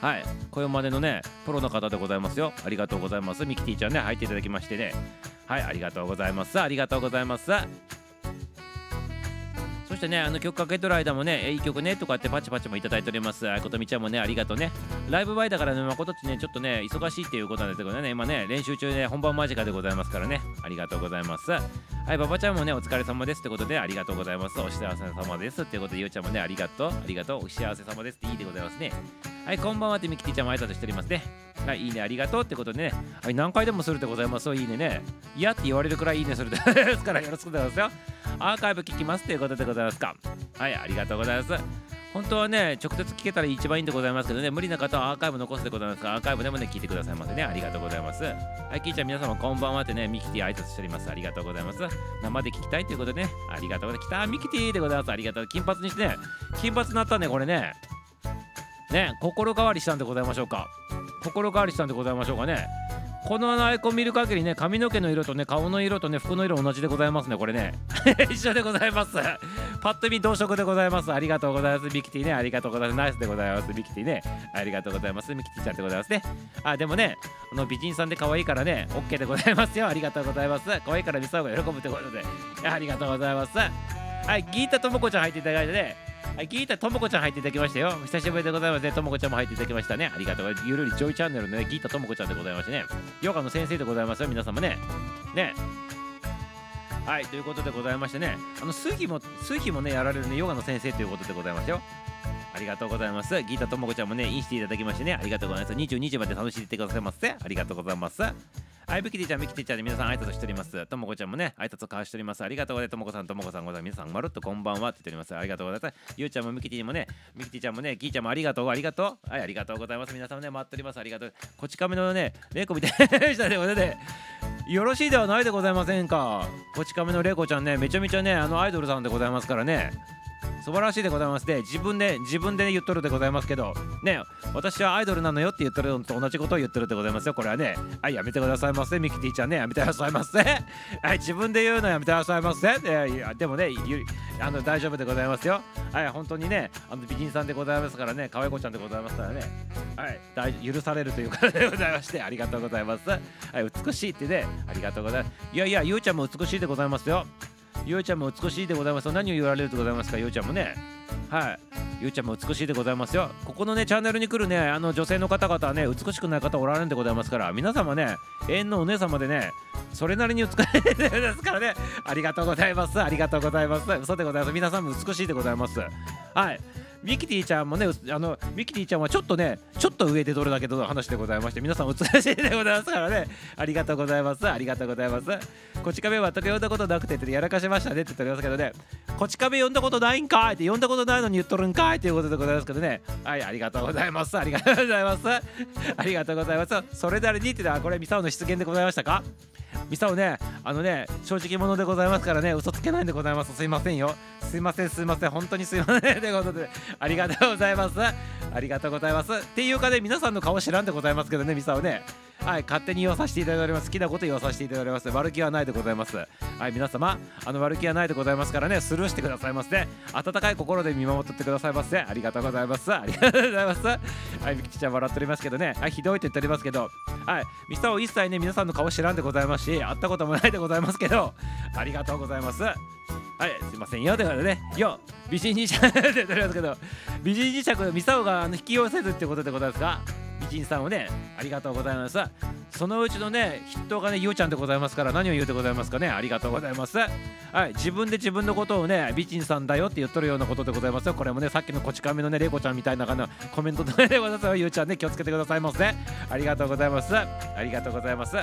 Speaker 1: はい。これまでのねプロの方でございますよ。ありがとうございますミキティちゃんね。入っていただきましてね。はいありがとうございます。ありがとうございます。してね、あの曲かけとる間もね、いい曲ねとかってパチパチもいただいております。あことみちゃんもね、ありがとうね。ライブ前だからね、まことちね、ちょっとね、忙しいっていうことなんですけどね、今ね、練習中で、ね、本番間近でございますからね、ありがとうございます。はい、馬場ちゃんもね、お疲れ様ですってことで、ありがとうございます。お幸せ様ですってことで、ゆうちゃんもね、ありがとう、ありがとう、お幸せ様ですっていいでございますね。はい、こんばんはってミキティちゃんも挨拶しておりますね。はい、いいね、ありがとうってことでね、はい、何回でもするでございます。いいねね。嫌って言われるくらいいいねする *laughs* ですから、よろしくお願いしますよ。アーカイブ聞きますということでございますか。はい、ありがとうございます。本当はね、直接聞けたら一番いいんでございますけどね、無理な方はアーカイブ残すでございますから、アーカイブでもね、聞いてくださいませね。ありがとうございます。はい、キーちゃん、皆様こんばんはってね、ミキティ挨拶しております。ありがとうございます。生で聞きたいということでね、ありがとうございます。来た、ミキティでございます。ありがとう。金髪にしてね、金髪になったね、これね。ね、心変わりしたんでございましょうか。心変わりしたんでございましょうかね。このアイコン見る限りね髪の毛の色とね顔の色とね服の色同じでございますねこれね。*laughs* 一緒でございます。パッと見同色でございます。ありがとうございます。ミキティね。ありがとうございます。ナイスでございます。ミキティね。ありがとうございます。ミキティちゃんでございますね。あでもねあの美人さんで可愛いからね OK でございますよ。ありがとうございます。可愛いからミサオが喜ぶってことで。ありがとうございます。はいギータともこちゃん入っていただいてね。はい、聞いたともこちゃん入っていただきましたよ。久しぶりでございますね。ともこちゃんも入っていただきましたね。ありがとう。ゆるりジョイチャンネルのね、ギータともこちゃんでございましてね。ヨガの先生でございますよ、皆様ね。ね。はい、ということでございましてね、あの、数日も、数日もね、やられるね、ヨガの先生ということでございますよ。ありがとうございます。ギータともこちゃんもね、インしていただきましてね、ありがとうございます。22時まで楽しんでいってくださいませ。ありがとうございます。はい、ビキティちゃん、ビキティちゃんで皆さん挨拶しております。ともこちゃんもね、挨拶を交わしております。ありがとうございます。ともこさん、ともこさん、ございます。皆さん、まるっとこんばんはって言っております。ありがとうございます。ゆうちゃんもミキティもね、ミキティちゃんもね、キーちゃんもありがとう、ありがとう。はい、ありがとうございます。皆さんね、待っております。ありがとう。こち亀のね、レコみたいな人で、ね、よろしいではないでございませんか。こち亀のレイコちゃんね、めちゃめちゃね、あのアイドルさんでございますからね。素晴らしいでございます。で自分で自分で言っとるでございますけどね私はアイドルなのよって言ってるのと同じことを言ってるでございますよ。これはねはいやめてくださいませミキティちゃんねやめてくださいませ *laughs* はい自分で言うのやめてくださいませででもねあの大丈夫でございますよ。はい本当にねあの美人さんでございますからね可愛い子ちゃんでございますからね。はい大許されるということでございましてありがとうございます。はい美しいってねありがとうございます。いやいやゆうちゃんも美しいでございますよ。ゆうちゃんも美しいでございます。何を言われるでございますか？ゆうちゃんもね。はい。ゆうちゃんも美しいでございますよ。ここのねチャンネルに来るねあの女性の方々はね美しくない方おられるんでございますから皆様ね縁のお姉様でねそれなりに美しいですからね。ありがとうございます。ありがとうございます。嘘でございます。皆さんも美しいでございます。はい。ミキティちゃんもねあのミキティちゃんはちょっとねちょっと上でどれだけの話でございまして皆さん美しいでございますからね。*laughs* ありがとうございます。ありがとうございます。こち亀全く呼んだことなくてってやらかしましたねって言っておりますけどねこち亀呼んだことないんかいって呼んだことないのに言っとるんかいということでございますけどね。はいありがとうございます。ありがとうございます。ありがとうございます。それなりにってのはこれミサオの出現でございましたか？ミサオねあのね正直者でございますからね嘘つけないんでございます。すいませんよ。すいませんすいません。本当にすいませんということでありがとうございます。ありがとうございます。っていうかね皆さんの顔知らんでございますけどねミサオね。はい勝手に言わさせていただいております。好きなこと言わさせていただいております。悪気はないでございます。はい皆様あの悪気はないでございますからね。スルーしてくださいませ。温かい心で見守っててくださいませ。ありがとうございます。ありがとうございます。はいみきちゃん笑っておりますけどね。はいひどいと言っておりますけど。はいミサオ一切ね皆さんの顔知らんでございますし会ったこともないでございますけど。ありがとうございます。はいすいませんよということでね。よ美人磁石 *laughs* って言っておりますけど。美人磁石のミサオがあの引き寄せずってことでございますか美人さんをねありがとうございます。そのうちのね筆頭がねゆうちゃんでございますから何を言うでございますかね。ありがとうございます。はい自分で自分のことをね美人さんだよって言っとるようなことでございますよ。これもねさっきのこち亀のねれいこちゃんみたいな感じのコメントでございますよゆうちゃんね気をつけてくださいませありがとうございます。ありがとうございます。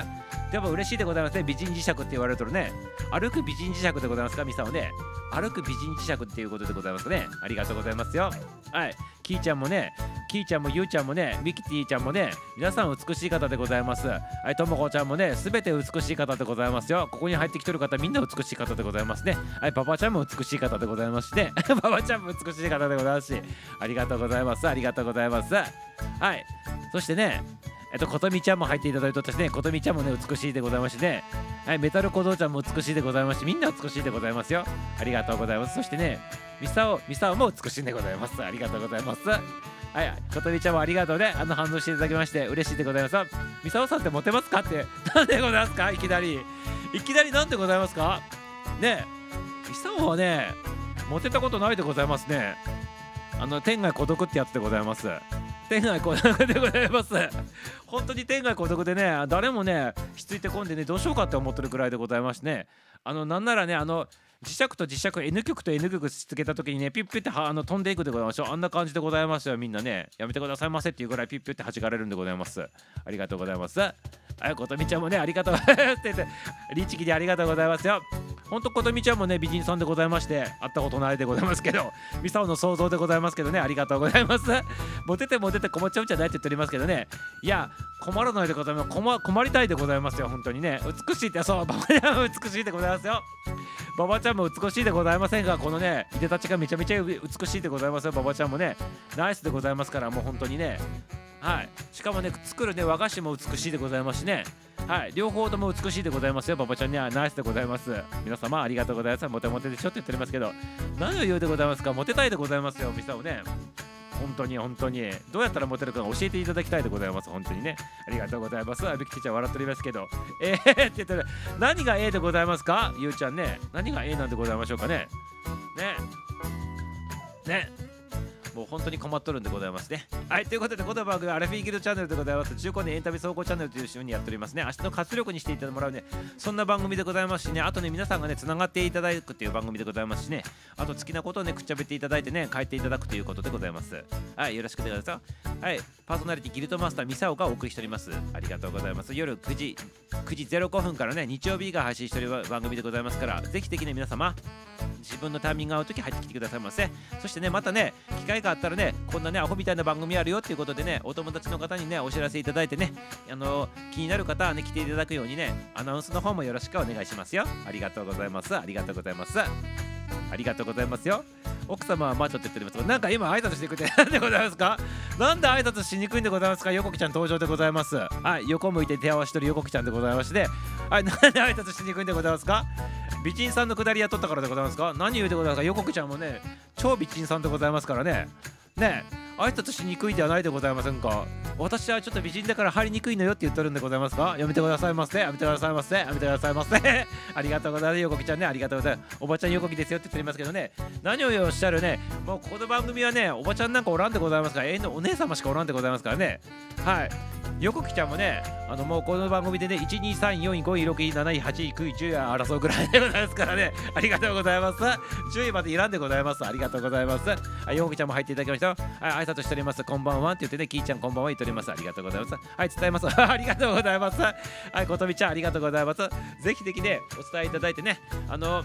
Speaker 1: でも嬉しいでございますね。美人磁石って言われるとね。歩く美人磁石でございますかミサをね。歩く美人磁石っていうことでございますね。ありがとうございますよ。はい。キーちゃんもねキーちゃんもゆうちゃんもねミキティちゃんもね皆さん美しい方でございます。はいともこちゃんもねすべて美しい方でございますよ。ここに入ってきてる方みんな美しい方でございますね。はいパパちゃんも美しい方でございますしね。*laughs* パパちゃんも美しい方でございますし。ありがとうございます。ありがとうございます。はい。そしてねえっと、ことみちゃんも入っていただいておったしね、ことみちゃんもね、美しいでございますしね、はい、メタル小僧ちゃんも美しいでございますし、みんな美しいでございますよ。ありがとうございます。そしてね、ミサオ、ミサオも美しいでございます。ありがとうございます。はい、ことみちゃんもありがとうね。あの反応していただきまして、嬉しいでございます。ミサオさんってモテますかって、*laughs* なんでございますか？いきなり。いきなりなんでございますか？ねミサオはね、モテたことないでございますね。あの、天外孤独ってやつでございます。天外孤独でございます *laughs* 本当に天外孤独でね誰もねひっついてこんでねどうしようかって思ってるくらいでございましてねあのなんならねあの磁石と磁石 N 極と N 極しつけた時にねピュッピュってあの飛んでいくでございましょうあんな感じでございますよみんなね。やめてくださいませっていうぐらいピュッピュって弾かれるんでございます。ありがとうございます。あことみちゃんもねありがとう。*laughs* って言って律儀でありがとうございますよ。ほんとことみちゃんもね美人さんでございまして会ったことないでございますけど *laughs* ミサオの想像でございますけどねありがとうございます。*laughs* モテてモテて困っちゃうんじゃないって言っておりますけどね。いや困らないでございます。困困りたいでございますよ本当にね。美しいってそうババちゃんも美しいでございますよ。ババちゃんも美しいでございませんがこのねいでたちがめちゃめちゃ美しいでございますよババちゃんもね。ナイスでございますからもう本当にね。はい。しかもね作るね和菓子も美しいでございますしね。はい。両方とも美しいでございますよババちゃんには。ナイスでございます。皆様ありがとうございます。モテモテでしょって言っておりますけど。何を言うでございますか？モテたいでございますよミサをね。本当に本当に。どうやったらモテるか教えていただきたいでございます。本当にね。ありがとうございます。あびきちゃん笑っておりますけど。えー、って言ってる。何が A でございますか？ゆうちゃんね。何が A なんでございましょうかね。ね。ね。もう本当に困っとるんでございますね。はい、ということで、この番組はアラフィーギルドチャンネルでございます。中高年エンタメ総合チャンネルという週にやっておりますね。明日の活力にしていただもらうね、そんな番組でございますしね、あとね、皆さんがね、つながっていただくっていう番組でございますしね、あと好きなことをね、くっちゃべっていただいてね、変えていただくということでございます。はい、よろしくお願いします。はい、パーソナリティギルドマスターミサオがお送りしております。ありがとうございます。夜9時、9時05分からね、日曜日が配信しておる番組でございますから、ぜひ的に皆様、自分のタイミングが合う時入ってきてくださいませ。そしてね、またね、機会があったらね、こんなね、アホみたいな番組あるよっていうことでね、お友達の方にね、お知らせいただいてね、あの気になる方はね、来ていただくようにね、アナウンスの方もよろしくお願いしますよ。ありがとうございます。ありがとうございます。ありがとうございますよ。奥様はマッチョって言っておりますが、なんか今挨拶してくれて *laughs* 何でございますか？なんで挨拶しにくいんでございますか？横木ちゃん登場でございます。はい、横向いて手合わせてる横木ちゃんでございまして、はい、なんで挨拶しにくいんでございますか？美人さんのくだりやっとったからでございますか？何言うでございますか？横木ちゃんもね、超美人さんでございますからね。ねえ。挨拶しにくいではないでございませんか？私はちょっと美人だから入りにくいのよって言ってるんでございますか？やめてくださいませ。やめてくださいませ。やめてくださいませ。*laughs* ありがとうございます。横木ちゃんね。ありがとうございます。おばちゃん横木ですよって言ってますけどね。何をおっしゃるね。もうこの番組はねおばちゃんなんかおらんでございますから永遠のお姉様しかおらんでございますからね。はい。横木ちゃんもねあのもうこの番組でね12345位6位7位8位9位10位争うぐらいでございますからね。ありがとうございます。10位まで選んでございます。ありがとうございます。あ横木ちゃんも入っていただきましたはい挨拶しております。こんばんはって言ってねきーちゃんこんばんは言っております。ありがとうございます。はい伝えます。*laughs* ありがとうございます。はいことみちゃんありがとうございます。ぜひぜひねお伝えいただいてねあの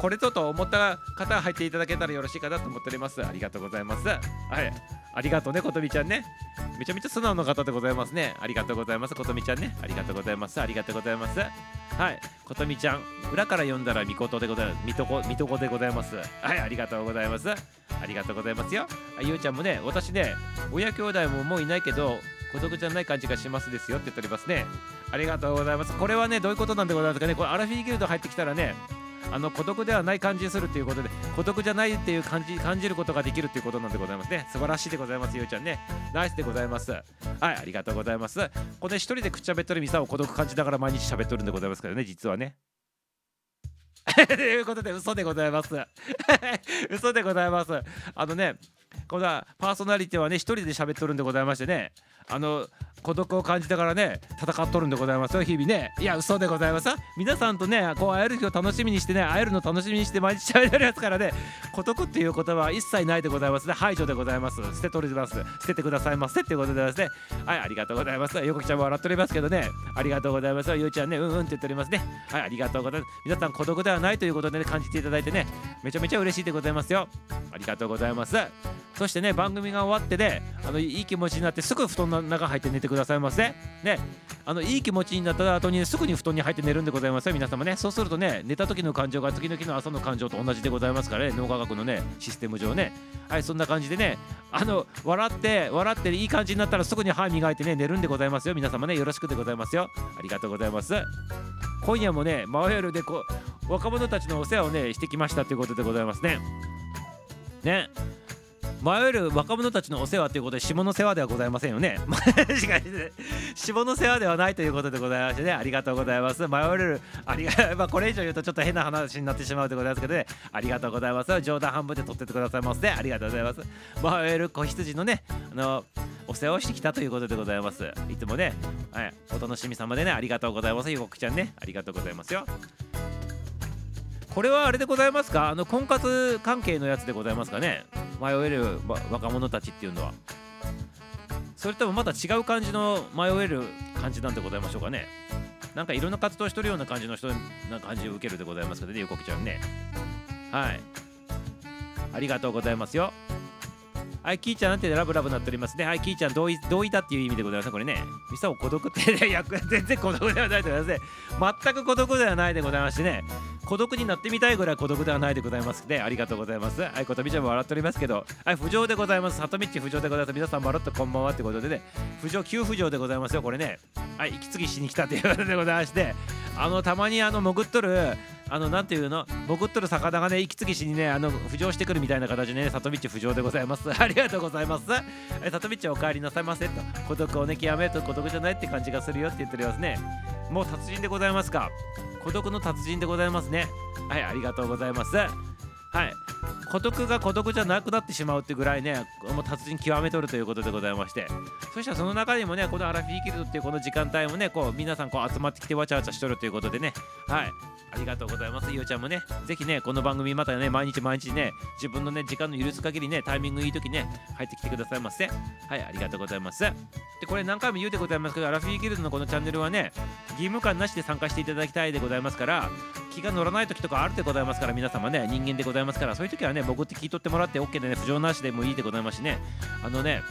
Speaker 1: これとと思った方入っていただけたらよろしいかなと思っております。ありがとうございます。はい。ありがとうねことみちゃんね。めちゃめちゃ素直な方でございますね。ありがとうございますことみちゃんね。ありがとうございます。ありがとうございます。はい。ことみちゃん裏から読んだらみことでございます。みとこみとこでございます。はい。ありがとうございます。ありがとうございますよ。あゆうちゃんもね私ね親兄弟ももういないけど孤独じゃない感じがしますですよ。って言っておりますね。ありがとうございます。これはねどういうことなんでございますかね。これアラフィーギルド入ってきたらねあの孤独ではない感じするということで孤独じゃないっていう感じ感じることができるということなんでございますね。素晴らしいでございますゆうちゃんね。ナイスでございます。はいありがとうございます。これ一人でくっちゃべっとるミサを孤独感じながら毎日喋っとるんでございますからね実はね。*laughs* ということで嘘でございます。*laughs* 嘘でございます。あのねこのパーソナリティはね一人で喋っとるんでございましてね。あの孤独を感じながらね戦っとるんでございますよ日々ね。いや嘘でございます。皆さんとねこう会える日を楽しみにしてね会えるの楽しみにして毎日喋ってるやつからね。孤独っていう言葉は一切ないでございますね。排除でございます。捨てとります。捨ててくださいませ。ってことでですねはいありがとうございます。よこちゃんも笑っておりますけどね。ありがとうございますゆうちゃんねうんうんって言っておりますね。はいありがとうございます。皆さん孤独ではないということでね感じていただいてねめちゃめちゃ嬉しいでございますよ。ありがとうございます。そしてね番組が終わってねあのいい気持ちになってすぐ布団の中入って寝てくださいませ。ね。あのいい気持ちになった後に、ね、すぐに布団に入って寝るんでございますよ。皆様ね。そうするとね寝た時の感情が次の日の朝の感情と同じでございますからね。脳科学のねシステム上ね。はいそんな感じでね。あの笑って笑っていい感じになったらすぐに歯磨いてね寝るんでございますよ。皆様ねよろしくでございますよ。ありがとうございます。今夜もねマワエルでこ若者たちのお世話をねしてきましたということでございますね。ね。迷える若者たちのお世話ということで下の世話ではございませんよね。*laughs* 下の世話ではないということでございましてね、ありがとうございます。迷える、ありが、*laughs* まあ、これ以上言うとちょっと変な話になってしまうでございますけどね、ありがとうございます。冗談半分で取っててくださいませ。ありがとうございます。迷える子羊のね、あの、お世話をしてきたということでございます。いつもね、はい、お楽しみ様でね、ありがとうございます。ゆこくちゃんね、ありがとうございますよ。これはあれでございますか？あの婚活関係のやつでございますかね？迷える若者たちっていうのは。それともまた違う感じの迷える感じなんでございましょうかね？なんかいろんな活動してるような感じの人な感じを受けるでございますけどねゆこきちゃんね。はい。ありがとうございますよ。はい、キーちゃんなんてラブラブなっておりますね。はい、キーちゃん同意同意だっていう意味でございますね。これね。ミサオ孤独って、いや、*laughs* 全然孤独ではないでございますね。全く孤独ではないでございましてね。孤独になってみたいぐらい孤独ではないでございますね。ありがとうございます。はい、ことみちゃんも笑っておりますけど、はい、浮上でございます。里道浮上でございます。皆さんまるっとこんばんはってことでね、浮上急浮上でございますよ。これね、はい、息継ぎしに来たということでございまして、あの、たまにあの、潜っとる、あの、なんていうの、潜っとる魚がね、息継ぎしにね、あの、浮上してくるみたいな形でね、里道浮上でございます。*laughs* ありがとうございます。え里道お帰りなさいませと、孤独をね、極めると孤独じゃないって感じがするよって言っておりますね。もう達人でございますか？孤独の達人でございますね。はい、ありがとうございます。はい。孤独が孤独じゃなくなってしまうってぐらいね、もう達人極めとるということでございまして、そしたらその中にもね、このアラフィーキルドっていうこの時間帯もね、こう皆さんこう集まってきてわちゃわちゃしとるということでね、はい。ありがとうございます。ゆうちゃんもね、ぜひね、この番組またね、毎日毎日ね、自分のね、時間の許す限りね、タイミングいい時ね、入ってきてくださいませ。はい、ありがとうございます。で、これ何回も言うでございますけど、アラフィーギルドのこのチャンネルはね、義務感なしで参加していただきたいでございますから、気が乗らない時とかあるでございますから、皆様ね、人間でございますから、そういう時はね、潜って聞い取ってもらって OK でね、不条なしでもいいでございますしね、あのね、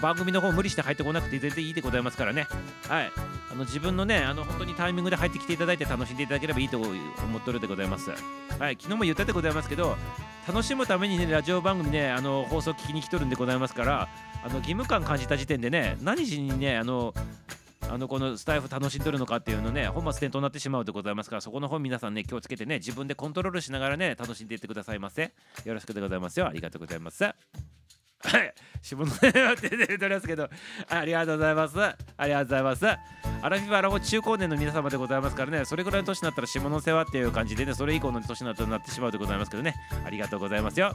Speaker 1: 番組の方無理して入ってこなくて全然いいでございますからね。はい。あの自分のね、あの本当にタイミングで入ってきていただいて楽しんでいただければいいと思っとるでございます。はい。昨日も言ったでございますけど、楽しむためにね、ラジオ番組ね、あの放送聞きに来とるんでございますから、あの義務感感じた時点でね、何時にね、あの、あのこのスタイフ楽しんどるのかっていうのね、本末転倒になってしまうでございますから、そこの方皆さんね、気をつけてね、自分でコントロールしながらね、楽しんでいってくださいませ。よろしくでございますよ。ありがとうございます。*laughs* はい、下の根はって出ておりますけど、ありがとうございます。ありがとうございます。アラフィフアラフォ中高年の皆様でございますからね、それぐらいの年になったら下の世話っていう感じでね、それ以降の年になったらなってしまうでございますけどね、ありがとうございますよ。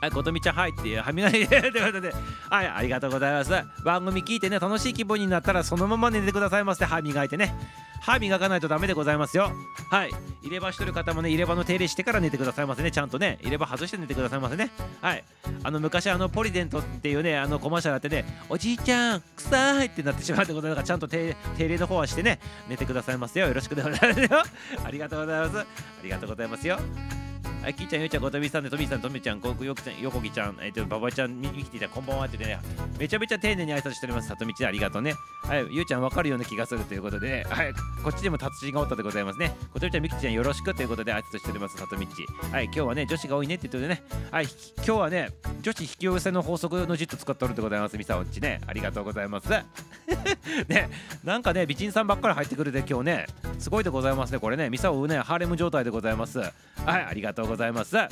Speaker 1: はい、ことみちゃん、はいっていう、はみないということで、*laughs* はい、ありがとうございます。番組聞いてね、楽しい気分になったら、そのまま寝てくださいませ。歯磨いてね。歯磨かないとダメでございますよ。はい。入れ歯してる方もね入れ歯の手入れしてから寝てくださいませね。ちゃんとね入れ歯外して寝てくださいませね。はい。あの昔あのポリデントっていうねあのコマーシャルあってねおじいちゃん臭いってなってしまうってことだからちゃんと手手入れの方はしてね寝てくださいますよ。よろしくでございますよ。ありがとうございます。ありがとうございますよ。はい、きーちゃん、ゆうちゃん、ことみさんで、とみさん、とみちゃん、こよきちゃん、よこぎちゃん、えっ、と、ばばちゃん、みきていた、こんばんはってね、めちゃめちゃ丁寧に挨拶しております。さとみちありがとうね。はい、ゆうちゃん、わかるような気がするということで、ね、はい、こっちでも達人がおったでございますね。ことみちゃん、みきちゃん、よろしくということで挨拶しております。さとみち。はい、今日はね、女子が多いねって言ってね、はい、今日はね、女子引き寄せの法則のジット使っておるでございます。みさおっちね、ありがとうございます。*laughs* ね、なんかね、美人さんばっかり入ってくるで、今日ね、すごいでございますね、これね、みさおうね、ハーレム状態でございます。はい、ありがとうございます。ざいますは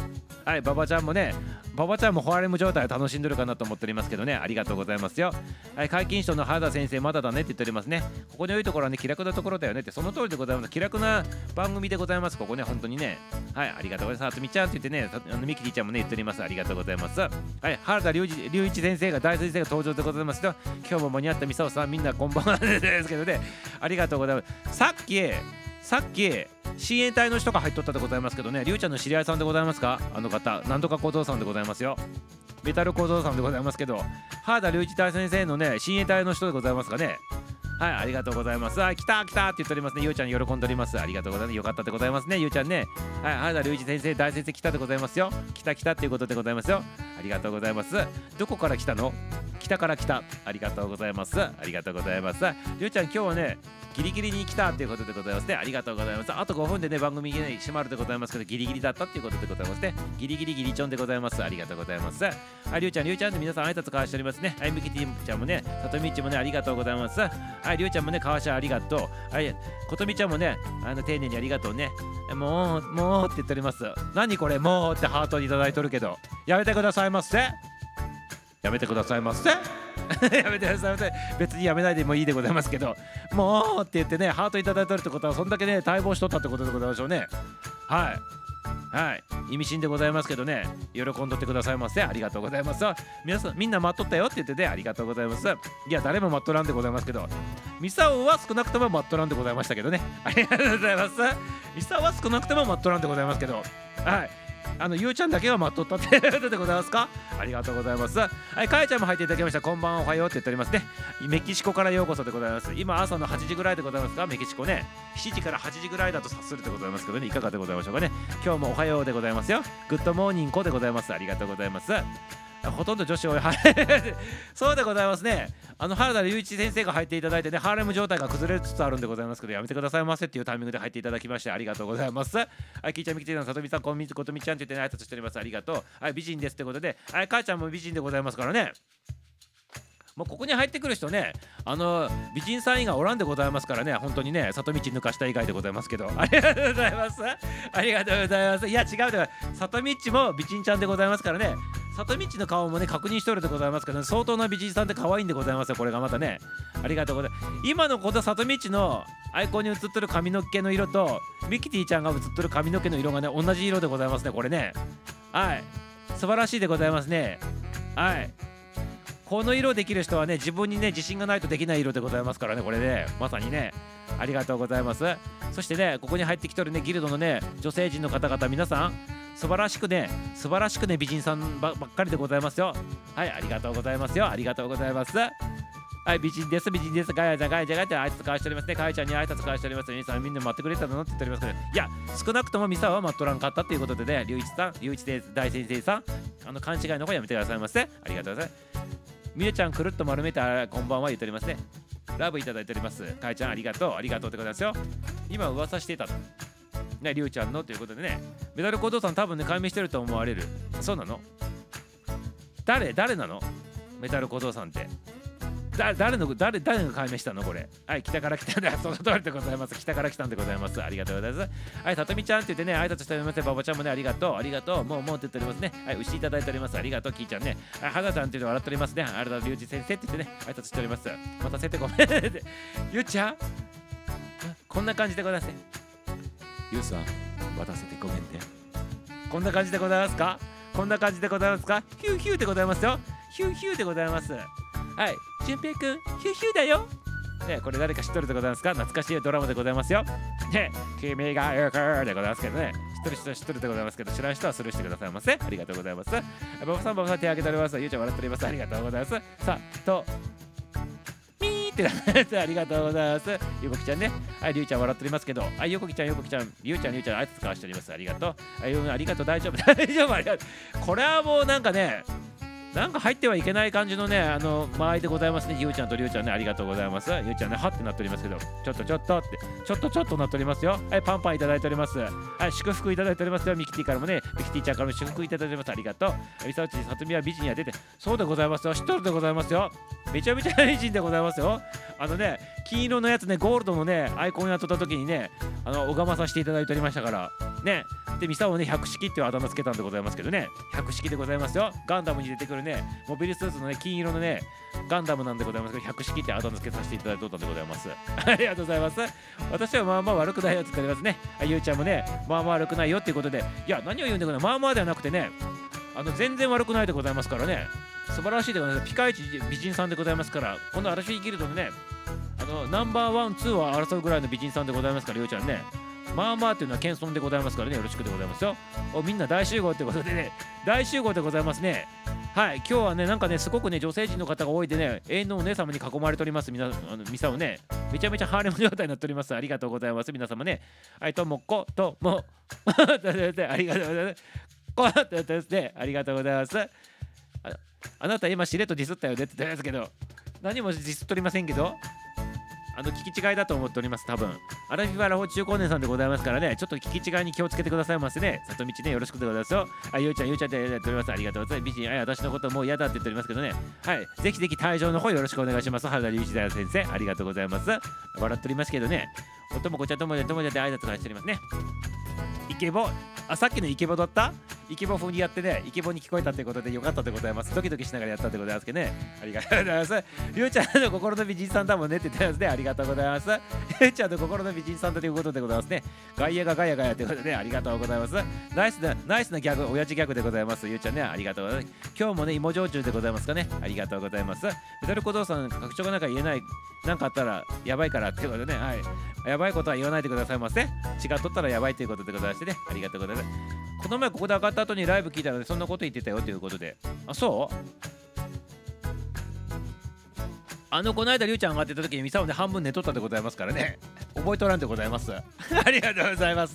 Speaker 1: い、馬場ちゃんもね、馬場ちゃんもホワレム状態を楽しんでるかなと思っておりますけどね、ありがとうございますよ。はい、解禁賞の原田先生、まだだねって言っておりますね。ここに良いところはね、気楽なところだよねって、その通りでございます。気楽な番組でございます、ここね、本当にね。はい、ありがとうございます。あとみちゃんって言ってね、あのミキティちゃんもね、言っております。ありがとうございます。はい、原田隆一隆一先生が、大先生が登場でございますよ。今日も間に合ったみさおさん、みんなこんばんはですけどね、ありがとうございます。さっき、さっき親衛隊の人が入っとったでございますけどね、りゅうちゃんの知り合いさんでございますか？あの方、なんとか小僧さんでございますよ。メタル小僧さんでございますけど、原田隆一大先生のね、親衛隊の人でございますかね。はい、ありがとうございます。あ、来た来たって言っておりますね。ゆうちゃん喜んでおります。ありがとうございます。よかったでございますね。ゆうちゃんね。はい、原田隆一先生、大先生来たでございますよ。来た来たっていうことでございますよ。ありがとうございます。どこから来たの？北から来た。ありがとうございます。ありがとうございます。りゅうちゃん、今日はね、ギリギリに来たということでございますね。ありがとうございます。あと5分でね、番組ね、閉まるでございますけど、ギリギリだったっていうことでございますね。ギリギリギリチョンでございます。ありがとうございます。はい、りゅうちゃん、りゅうちゃんで皆さん挨拶交わしておりますね。はい、ミキティちゃんもね、さとみちもね、ありがとうございます。はい、りゅうちゃんもね、かわしありがとう。はい、ことみちゃんもね、あの丁寧にありがとうね。もう、もうって言っております。何これ、もうってハートにいただいとるけど、やめてくださいませ。やめてくださいませ。*laughs* やめてください。別にやめないでもいいでございますけど、もうって言ってね、ハートいただいてるってことは、そんだけね、待望しとったってことでございましょうね。はい。はい、意味深でございますけどね、喜んどってくださいませ。ありがとうございます。皆さん、みんな待っとったよって言ってて、ありがとうございます。いや、誰も待っとらんでございますけど、ミサオは少なくとも待っとらんでございましたけどね。ありがとうございます。ミサオは少なくとも待っとらんでございますけど、はい。あのゆうちゃんだけが待っとったってことでございますか？ありがとうございます。はいかえちゃんも入っていただきました。こんばんおはようって言っておりますね。メキシコからようこそでございます。今朝の8時ぐらいでございますか？メキシコね。7時から8時ぐらいだと察するでございますけどね。いかがでございましょうかね。今日もおはようでございますよ。 Good morning でございます。ありがとうございます。ほとんど女子多いはい。*laughs* そうでございますね。あの原田隆一先生が入っていただいてねハーレム状態が崩れつつあるんでございますけどやめてくださいませっていうタイミングで入っていただきましてありがとうございます。はいきいちゃんみきちゃんさとみさんこんみつことみちゃんって言ってね挨拶しております。ありがとう。はい美人ですってことで。はい母ちゃんも美人でございますからね。もうここに入ってくる人ね、あの美人さん以外おらんでございますからね、本当にね、里道抜かした以外でございますけど、*laughs* ありがとうございます。ありがとうございます。いや、違うで、里道も美人ちゃんでございますからね、里道の顔もね、確認しとるでございますから、ね、相当な美人さんって可愛いんでございますよ、これがまたね。ありがとうございます。今のこの里道のアイコンに映ってる髪の毛の色と、ミキティちゃんが映ってる髪の毛の色がね、同じ色でございますね、これね。はい。素晴らしいでございますね。はい。この色できる人はね自分にね自信がないとできない色でございますからねこれねまさにねありがとうございますそしてねここに入ってきとるねギルドのね女性陣の方々皆さん素晴らしくね素晴らしくね美人さんばっかりでございますよはいありがとうございますよありがとうございますはい、美人です、美人です、ガヤちゃん、ガヤちゃん、ガヤちゃん、挨拶交わしておりますね。ガヤちゃんに挨拶交わしております。皆さん、みんな待ってくれたのって言っておりますけど、いや、少なくともミサは待っとらんかったということでね、龍一さん、龍一大先生さん、あの、勘違いの方やめてくださいませ。ありがとうございます。みえちゃんくるっと丸めてこんばんは言っておりますね。ラブいただいております。かえちゃんありがとう。ありがとうってことですよ。今噂してたと。ねりゅうちゃんのということでね。メダル小僧さん多分ね解明してると思われる。そうなの？誰誰なの？メタル小僧さんって。だ誰の誰誰が解明したのこれ？はい北から来たんだその通りでございます。北から来たんでございます。ありがとうございます。はいさとみちゃんって言ってね挨拶しておりますババちゃんもねありがとう。ありがとう。もうもうって言っておりますね。はい牛いただいております。ありがとうきーちゃんね。はい花さんっていうの笑っておりますね。あれだ龍二先生って言ってね挨拶しております。待たせてごめん *laughs* ゆうちゃん？こんな感じでございますゆうさん待たせてごめんね。こんな感じでございますか？こんな感じでございますか？ヒューヒューでございますよ。ヒューヒューでございます。はい、淳平くん、ヒューヒューだよ。ね、これ誰か知っとるでございますか？懐かしいドラマでございますよ。ね、君が行くでございますけどね、知っとる人は知っとるでございますけど、知らん人はスルーしてくださいませ。ありがとうございます。ババさん、ババさん手挙げております。ゆうちゃん笑っております。ありがとうございます。さあ、と、みーってなってありがとうございます。ゆうこきちゃんね。はい、りゅうちゃん笑っておりますけど、はい、ゆうこきちゃん、ゆうこきちゃん、りゅうちゃん、りゅうちゃん、あいつ使わしております。ありがとう。はい、ありがとう、大丈夫、*laughs* 大丈夫、ありがとう。これはもうなんかね、なんか入ってはいけない感じのね、あの、間合いでございますね。ゆうちゃんとりゅうちゃんね、ありがとうございます。ゆうちゃんね、はってなっておりますけど、ちょっとちょっとって、ちょっとちょっとなっておりますよ。はい、パンパンいただいております。はい、祝福いただいておりますよ。ミキティからもね、ミキティちゃんからも祝福いただいております。ありがとう。みさおち、さとみは美人や出て、そうでございますよ。知っとるでございますよ。めちゃめちゃ美人でございますよ。あのね、金色のやつね、ゴールドのね、アイコンやっとった時にね、あの、拝まさせていただいておりましたから、ね、で、ミサをね、百式っていうあだ名つけたんでございますけどね、百式でございますよ。ガンダムに出てくるね、モビルスーツのね、金色のね、ガンダムなんでございますけど、百式ってあだ名つけさせていただいておったんでございます。*laughs* ありがとうございます。私はまあまあ悪くないよって言っておりますね。あゆうちゃんもね、まあまあ悪くないよっていうことで、いや、何を言うんだけど、まあまあではなくてね、あの全然悪くないでございますからね、素晴らしいでございます。ピカイチ美人さんでございますから、このアラフィーギルドのね、のナンバーワン、ツーを争うぐらいの美人さんでございますから、ゆうちゃんね。まあまあっていうのは謙遜でございますからね、よろしくでございますよ。おみんな大集合ってことでね、*laughs* 大集合でございますね。はい、今日はね、なんかね、すごくね、女性陣の方が多いでね、永遠のお姉様に囲まれております。みな、あの、ミサをね、めちゃめちゃハーレム状態になっております。ありがとうございます。皆様ね。はい、ともこ、とも、*laughs* ありがとうございます。こうですね、ありがとうございますあ。あなた今しれっとディスったよねって言ったんですけど、何もディスっとりませんけど、あの聞き違いだと思っております、多分。アラフィフアラフォー中高年さんでございますからね、ちょっと聞き違いに気をつけてくださいませね。里道ね、よろしくでございますよ。あ、ゆうちゃん、ゆうちゃんでやっております。ありがとうございます。美人、あ、私のこともう嫌だって言っておりますけどね。はい、ぜひぜひ退場の方よろしくお願いします。原田隆一大先生、ありがとうございます。笑っておりますけどね、ともこちゃんともでともで挨拶からしておりますね。イケボあさっきのイケボだった？イケボ風にやってねイケボに聞こえたということでよかったでございます。ドキドキしながらやったでございますけどね。ありがとうございます。りゅうちゃんの心の美人さんだもんねって言ってますね。ありがとうございます。りゅうちゃんの心の美人さんだということでございますね。ガイアがガヤガヤということで、ね、ありがとうございます。ナイスなナイスなギャグ親父ギャグでございます。ゆうちゃんね。ありがとうございます。今日もね芋焼酎でございますかね。ありがとうございます。メダル小僧さん拡張がなんか言えない。何かあったらやばいからってことでね。はい。やばいことは言わないでくださいませ血がとったらやばいということでございましてね。ありがとうございます。この前ここで上がった後にライブ聞いたのでそんなこと言ってたよということで。あそう？あのこの間りゅうちゃん上がってた時にミサオで半分寝とったでございますからね *laughs* 覚えとらんでございます *laughs* ありがとうございます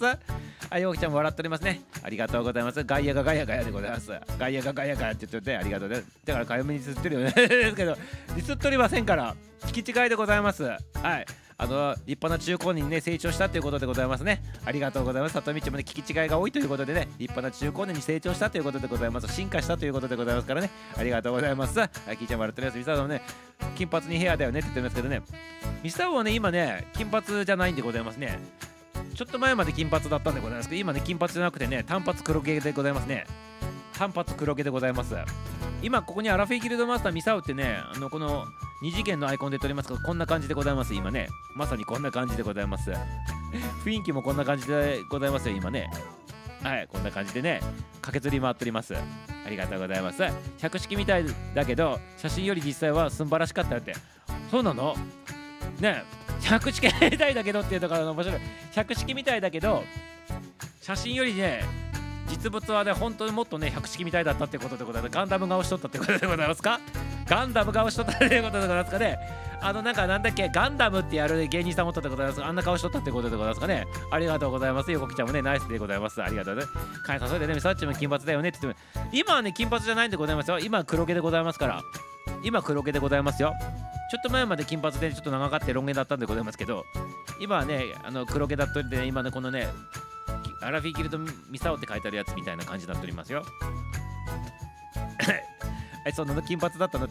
Speaker 1: はい、おきちゃんも笑っておりますね。ありがとうございます。ガイアがガヤガヤでございます。ガイアがガヤガヤって言っててありがとうね。だからかゆみにすってるよね。*laughs* ですけど、ディスっとりませんから、聞き違いでございます。はい。あの立派な中高年にね成長したということでございますねありがとうございます里道もね聞き違いが多いということでね立派な中高年に成長したということでございます進化したということでございますからねありがとうございますはい聞いちゃん笑ってるやつミサオもね金髪にヘアだよねって言ってますけどね。ミサオはね今ね金髪じゃないんでございますね。ちょっと前まで金髪だったんでございますけど今ね金髪じゃなくてね単髪黒毛でございますね。単髪黒毛でございます。今ここにアラフィギルドマスターミサオってねあのこの2次元のアイコンで撮りますがこんな感じでございます今ね。まさにこんな感じでございます。雰囲気もこんな感じでございますよ今ね。はいこんな感じでね駆けずり回っております。ありがとうございます。百式みたいだけど写真より実際は素晴らしかったよって。そうなの？ね百式みたいだけどっていうところの面白い。百式みたいだけど写真よりね実物はね本当にもっとね百式みたいだったってことでございます。ガンダム顔しとったってことでございますか？ガンダム顔しとったってことでございますかね？あのなんかなんだっけ？ガンダムってやる芸人さんもったってございます。あんな顔しとったってことでございますかね？ありがとうございます。横木ちゃんもねナイスでございます。ありがとうね。かいさそれでねみさっちも金髪だよねって言っても今はね金髪じゃないんでございますよ。今は黒毛でございますから。今黒毛でございますよ。ちょっと前まで金髪でちょっと長かってロン毛だったんでございますけど今はねあの黒毛だったんで、ね、今のこのねアラフィーギルドミサオって書いてあるやつみたいな感じになっておりますよ。*laughs* はい、そんなの金髪だったの？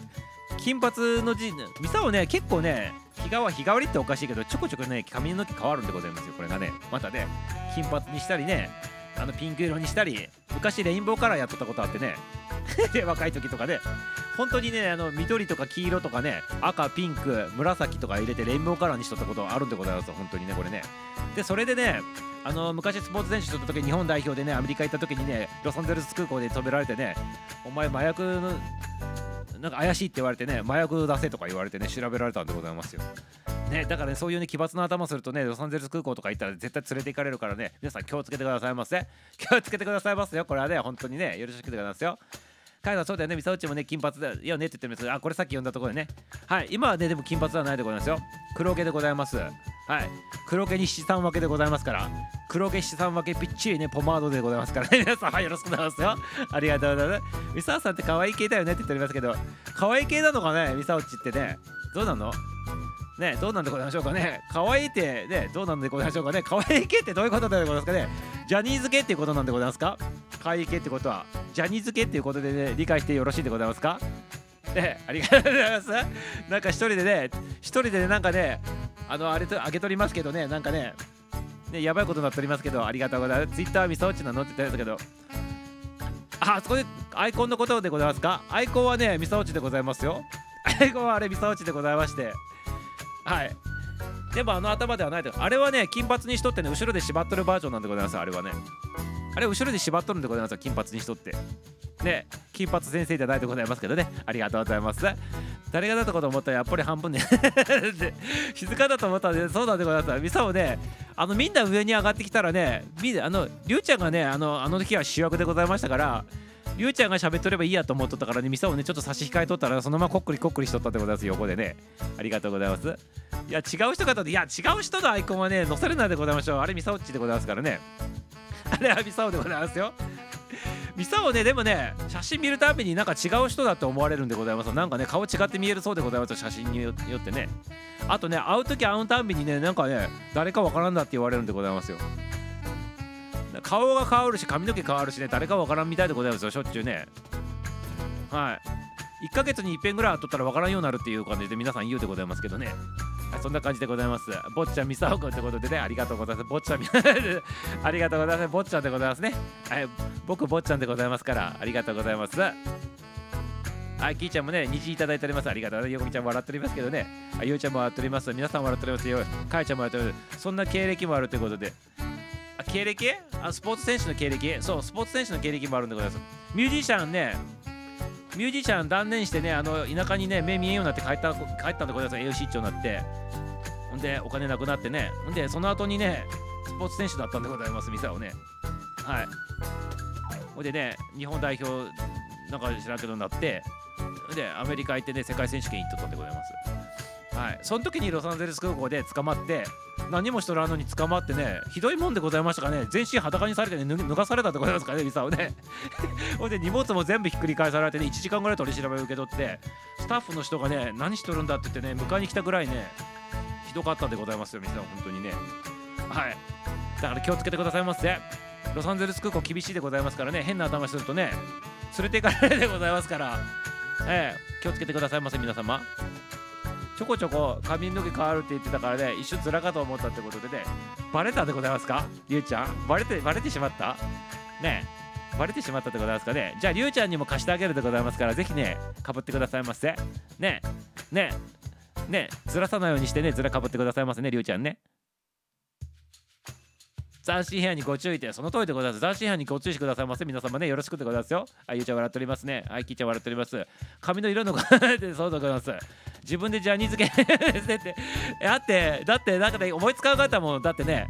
Speaker 1: 金髪の字、ミサオね、結構ね、日替わ日替わりっておかしいけど、ちょこちょこね、髪の毛変わるんでございますよ、これがね。またね、金髪にしたりね、あのピンク色にしたり、昔レインボーカラーやっとったことあってね、*laughs* 若い時とかね、本当にね、あの緑とか黄色とかね、赤、ピンク、紫とか入れてレインボーカラーにしとったことあるんでございます、本当にね、これね。で、それでね、あの昔スポーツ選手とった時日本代表でねアメリカ行った時にねロサンゼルス空港で止められてねお前麻薬のなんか怪しいって言われてね麻薬出せとか言われてね調べられたんでございますよね、だからね、そういうね、奇抜な頭するとね、ロサンゼルス空港とか行ったら絶対連れて行かれるからね、皆さん気をつけてくださいませ。気をつけてくださいますよ。これはね、本当にね、よろしくてくださいますよ。カイさんそうだよね、ミサウチもね、金髪だよねって言ってるんです、あ、これさっき読んだところでね。はい、今はね、でも金髪ではないでございますよ。黒毛でございます。はい、黒毛に七三分けでございますから、黒毛七三分けぴっちりね、ポマードでございますからね、*laughs* 皆さん、はい、よろしくお願いしますよ。ありがとうございます。ミサウさんって可愛い系だよねって言っておりますけど、可愛い系なのかね、ミサウチってね、どうなの？ね、どうなんでございましょうかね。可愛いってね、どうなんでございましょうかね。可愛い系ってどういうことでございますかね。ジャニーズ系っていうことなんでございますか可愛い系ってことは、ジャニーズ系っていうことでね、理解してよろしいでございますかね、ありがとうございます。なんか一人でね、一人でね、なんかね、あの、あれと、あげとりますけどね、なんかね、ね、やばいことになっておりますけど、ありがとうございます。ツイッターミサオチなのって言ったんですけど、あ、そこでアイコンのことでございますか？アイコンはね、ミサオチでございますよ。アイコンはあれ、ミサオチでございまして、はい。でもあの頭ではないと。あれはね金髪にしとってね後ろで縛っとるバージョンなんでございますあれはね。あれ後ろで縛っとるんでございます金髪にしとって。ね金髪先生じゃないでございますけどね。ありがとうございます。誰がだったかと思ったらやっぱり半分ね *laughs* 静かだと思ったんでそうなんでございます。ミサをねあのみんな上に上がってきたらねみあのりゅうちゃんがねあのあの時は主役でございましたからりゅうちゃんが喋っとればいいやと思っとったからね、ミサをね、ちょっと差し控えとったら、そのままこっくりこっくりしとったってことです、横でね。ありがとうございます。いや、違う人方で、いや、違う人のアイコンはね、載せるなでございましょう。あれ、ミサオッチでございますからね。*laughs* あれはミサオでございますよ。*laughs* ミサオね、でもね、写真見るたびになんか違う人だと思われるんでございます。なんかね、顔違って見えるそうでございます写真によってね。あとね、会う時会うたびにね、なんかね、誰かわからんだって言われるんでございますよ。顔が変わるし髪の毛変わるしね誰かわからんみたいでございますよしょっちゅうねはい1ヶ月に一遍ぐらい取ったらわからんようになるっていう感じで皆さん言うでございますけどねそんな感じでございます。坊ちゃん、みさおくんってことでね、ありがとうございます。坊ちゃん、*laughs* ありがとうございます。坊ちゃんでございますね。はい、僕、坊ちゃんでございますから、ありがとうございます。はい、きーちゃんもね、虹いただいております。ありがとうございます。よこみちゃんも笑っておりますけどね。あゆうちゃんも笑っております。皆さん笑っておりますよ。かいちゃんも笑っております。そんな経歴もあるということで。経歴？あスポーツ選手の経歴？そうスポーツ選手の経歴もあるんでございます。ミュージシャンねミュージシャン断念してねあの田舎にね目見えんようになって帰った帰ったんでございます栄養失調になって。ほんでお金なくなってね。ほんでその後にねスポーツ選手だったんでございます店をね。はい。ほんでね日本代表なんか知らんけどなって。でアメリカ行ってね世界選手権行っとったんでございます。はい。その時にロサンゼルス空港で捕まって何もしとらんのに捕まってねひどいもんでございましたかね。全身裸にされてね脱がされたでございますかねミサをね。*laughs* ほんで荷物も全部ひっくり返されてね1時間ぐらい取り調べを受け取ってスタッフの人がね何しとるんだって言ってね迎えに来たぐらいねひどかったんでございますよミサ本当にね。はい。だから気をつけてくださいませ。ロサンゼルス空港厳しいでございますからね変な頭するとね連れて行かれるでございますから。ええ気をつけてくださいませ皆様。ちょこちょこ髪の毛変わるって言ってたからね一瞬ずらかと思ったってことでねバレたでございますか？りゅうちゃん。バレてバレてしまった？ねバレてしまったでございますかね？じゃありゅうちゃんにも貸してあげるでございますからぜひねかぶってくださいませ。ねねねずらさないようにしてねずらかぶってくださいませねりゅうちゃんね。斬新部屋にご注意で、その通りでございます。斬新部屋にご注意してくださいませ。皆様ね、よろしくでございますよ。あ、ゆうちゃん笑っておりますね。はい、きーちゃん笑っております。髪の色のでそうでございます。自分でジャニーズ系ですって。だって、だって、なんかね、思いつかなかったもん。だってね、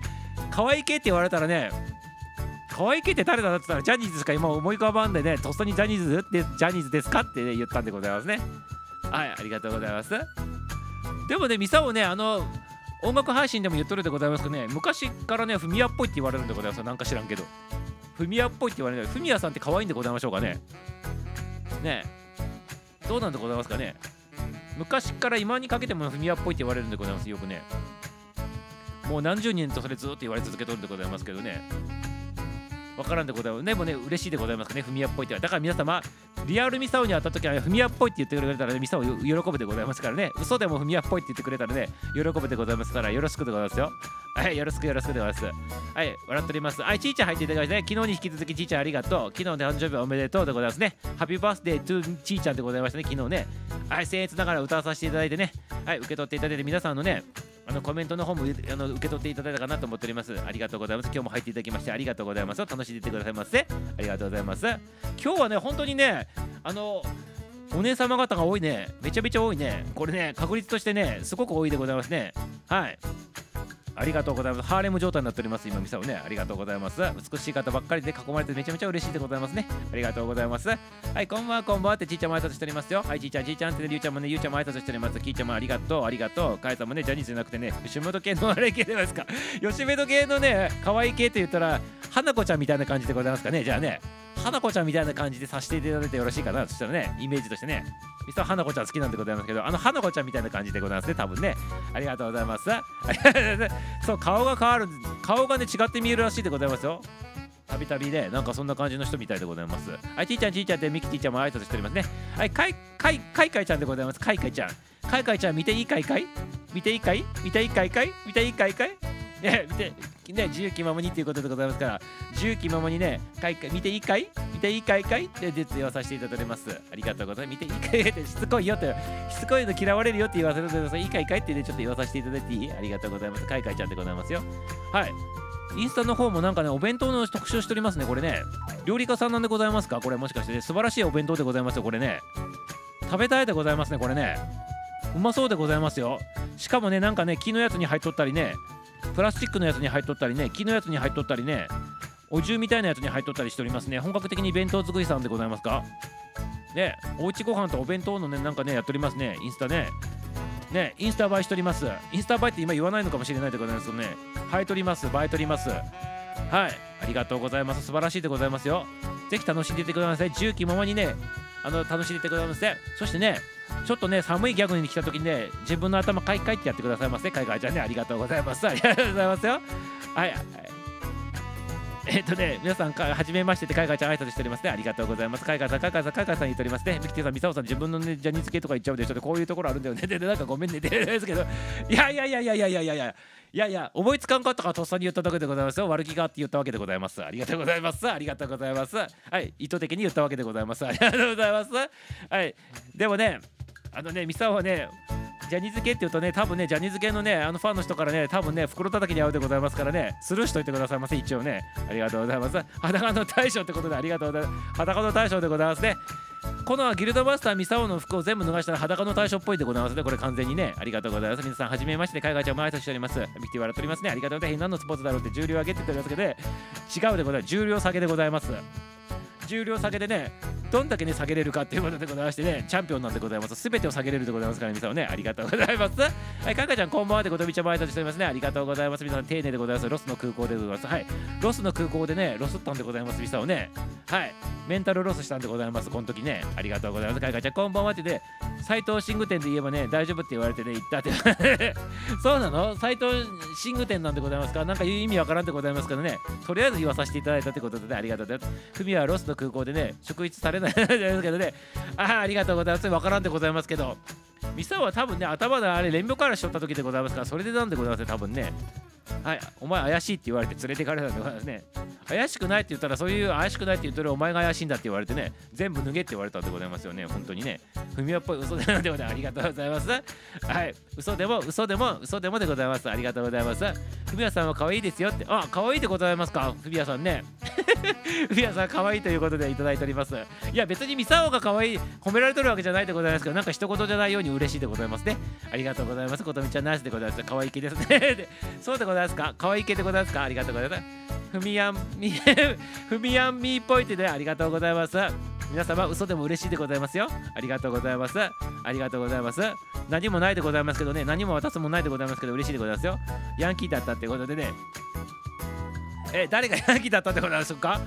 Speaker 1: 可愛い系って言われたらね、可愛い系って誰だって言ったらジャニーズしか今思い浮かばんでね、とっさにジャニーズってジャニーズですかって、ね、言ったんでございますね。はい、ありがとうございます。でもね、ミサをね、あの、音楽配信でも言っとるでございますけどね。昔からねフミヤっぽいって言われるんでございますなんか知らんけど。フミヤっぽいって言われる。フミヤさんって可愛いんでございましょうかね。ねどうなんでございますかね。昔から今にかけてもフミヤっぽいって言われるんでございます。よくね。もう何十年とそれずっと言われ続けとるんでございますけどね。わからんでございます。でもね、嬉しいでございますね、フミヤっぽいって。だから皆様、リアルミサオに会った時は、フミヤっぽいって言ってくれたらね、ミサオ喜ぶでございますからね、嘘でもフミヤっぽいって言ってくれたらね、喜ぶでございますから、よろしくでございますよ。はい、よろしくよろしくでございます。はい、笑っております。はい、ちーちゃん入っていただきましてね、昨日に引き続きちーちゃんありがとう。昨日で誕生日おめでとうでございますね。ハッピーバースデートゥちーちゃんでございましたね、昨日ね。はい、僭越ながら歌わさせていただいてね、はい、受け取っていただいて、皆さんのね、あのコメントの方もあの受け取っていただいたかなと思っております。ありがとうございます。今日も入っていただきましてありがとうございます。楽しんでいってくださいませ。ありがとうございます。今日はね、本当にね、あのお姉様方が多いねめちゃめちゃ多いねこれね確率としてねすごく多いでございますねはいありがとうございます。ハーレム状態になっております。今、ミサをね、ありがとうございます。美しい方ばっかりで囲まれてめちゃめちゃ嬉しいでございますね。ありがとうございます。はい、こんばんは、こんばんはってちいちゃんも挨拶しておりますよ。はい、ちいちゃん、ちいちゃんってね、りゅうちゃんもね、ゆうちゃんも挨拶しております。きいちゃんもありがとう、ありがとう。かえさんもね、ジャニーズじゃなくてね、吉本系のあれ系じゃないですか。吉本系のね、可愛い系って言ったら、花子ちゃんみたいな感じでございますかね。じゃあね、花子ちゃんみたいな感じでさせていただいてよろしいかなそしたらねイメージとしてね実は花子ちゃん好きなんでございますけどあの花子ちゃんみたいな感じでございますね多分ねありがとうございます *laughs* そう顔が変わる顔がね違って見えるらしいでございますよたびたびね、なんかそんな感じの人みたいでございます。はい、ちいちゃん、ちいちゃんで、みきちいちゃんも挨拶しておりますね。はい、かい、かい、かいかいちゃんでございます。かいかいちゃん。かいかいちゃん、見ていいかいかい？見ていいかい？見ていいかいかい？見ていいかいかい？ね、見て、ね、自由気ままにっていうことでございますから、自由気ままにね、かいか見ていいかい？見ていいかいかい？って実用させていただきます。ありがとうございます。見ていいかい？ってしつこいよって、しつこいの嫌われるよって言わせてください。いいかいかいってね、ちょっと言わさせていただいていい？ありがとうございます。かいかいちゃんでございますよ。はい。インスタの方もなんかね、お弁当の特集しておりますね、これね。料理家さんなんでございますか？これもしかして、ね、素晴らしいお弁当でございますよ、これね。食べたいでございますね、これね。うまそうでございますよ。しかもね、なんかね、木のやつに入っとったりね、プラスチックのやつに入っとったりね木のやつに入っとったりねお重みたいなやつに入っとったりしておりますね。本格的に弁当作りさんでございますか？ねおうちご飯とお弁当のねなんかねやっておりますね。インスタね。ねインスタ映えしております。インスタ映えって今言わないのかもしれないでございますけどね。映えとります。映えとります。はい。ありがとうございます。素晴らしいでございますよ。ぜひ楽しんでいてください。重機ままにねあの楽しんでいてくださいそしてねちょっとね寒いギャグに来た時にね自分の頭かいかいってやってくださいませ海外ちゃんねありがとうございます *laughs* ありがとうございますよはい、えっとね、皆さん、はじめましてで、海外ちゃん挨拶しておりますね。ありがとうございます。海外さん、海外さん、海外さん言っておりますね。ミキティさん、ミサオさん、自分のね、ジャニーズ系とか言っちゃうでしょ。こういうところあるんだよね。*laughs* で、なんかごめんね。ですけど、いやいやいやいやいやいやいやいや。いやいや、思いつかんかったからとっさに言っただけでございますよ。悪気があって言ったわけでございます。ありがとうございます。ありがとうございます。はい、意図的に言ったわけでございます。ありがとうございます。はい、でもね、あのねミサオはねジャニーズ系って言うとね多分ねジャニーズ系のねあのファンの人からね多分ね袋叩きに合うでございますからねスルーしといてくださいませ一応ねありがとうございます裸の大将ってことでありがとうございます裸の大将でございますねこのギルドマスターミサオの服を全部脱がしたら裸の大将っぽいでございますね。これ完全にね。ありがとうございます。皆さん、はじめまして、海外ちゃんも挨拶しております。ミキティ笑っておりますね。ありがとうございます。何のスポーツだろうって重量上げて言っておりますけど、ね、違うでございます。重量下げでございます。重量下げでねどんだけね下げれるかっていうことでございましてねチャンピオンなんでございます。すべてを下げれるでございますから皆さんねありがとうございます。*laughs* はいかかちゃんこんばんはでことびちゃんも挨拶しておりますね。ありがとうございます。皆さん丁寧でございます。ロスの空港でございます。はい。ロスの空港でねロスったんでございます皆さんね。はい。メンタルロスしたんでございますこの時ね。ありがとうございます。かかちゃんこんばんはってね斎藤寝具店で言えばね大丈夫って言われてね行ったって。*laughs* そうなの？斎藤寝具店なんでございますか？なんか意味わからんでございますけどね。とりあえず言わさせていただいたってことで、ありがとうございます。ふみはロスの空港でね職質されないですけどねあありがとうございますわからんでございますけど。ミサは多分ね頭であれ連病からしとった時でございますからそれでなんでございますね多分ね。はい、お前怪しいって言われて連れてかれたんでございますね。怪しくないって言ったら、そういう怪しくないって言ったら、お前が怪しいんだって言われてね、全部脱げって言われたんでございますよね、本当にね。ふみやっぽい嘘でなんでございます。ありがとうございます。はい、嘘でも、嘘でも、嘘でもでございます。ありがとうございます。ふみやさんは可愛いですよって、あ、可愛いでございますか、ふみやさんね。ふみやさん可愛いということでいただいております。いや、別にミサオが可愛い、褒められてるわけじゃないでございますけど、なんか一言じゃないように嬉しいでございますね。ありがとうございます。ことみちゃんナイスでございます。可愛い系ですね。*laughs* そうでございますか？可愛い系でございますか？ありがとうございます。ふみやんみ、*laughs* ふみやんみーっぽいってでありがとうございます。皆様、嘘でも嬉しいでございますよ。ありがとうございます。ありがとうございます。何もないでございますけどね、何も渡すもないでございますけど、嬉しいでございますよ。ヤンキーだったってことでね。え、誰がヤンキーだったってことなんですか？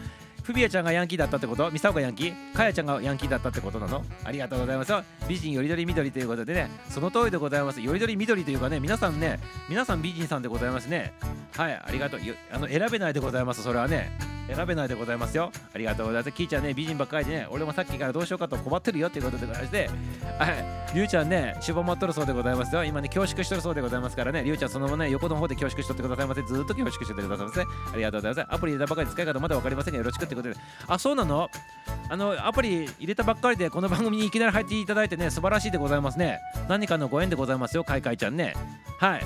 Speaker 1: フビアちゃんがヤンキーだったってこと？ミサオがヤンキー？カヤちゃんがヤンキーだったってことなの？ありがとうございます。美人よりどり緑ということでねその通りでございます。よりどり緑というかね皆さんね皆さん美人さんでございますね。はいありがとう。あの選べないでございます。それはね選べないでございますよ。ありがとうございます。キーちゃんね美人ばっかりでね俺もさっきからどうしようかと困ってるよっていうことでございまして。はいりゅうちゃんねしぼまっとるそうでございますよ。今ね恐縮しとるそうでございますからね。りゅうちゃんそのままね横の方で恐縮しとってくださいませ。ずっと恐縮しててくださいませ。ありがとうございます。アプリ入れたばかり使い方まだ分かりませんがよろしくってことで。あそうなの？あのアプリ入れたばっかりでこの番組にいきなり入っていただいてね素晴らしいでございますね。何かのご縁でございますよかいかいちゃんね。はい。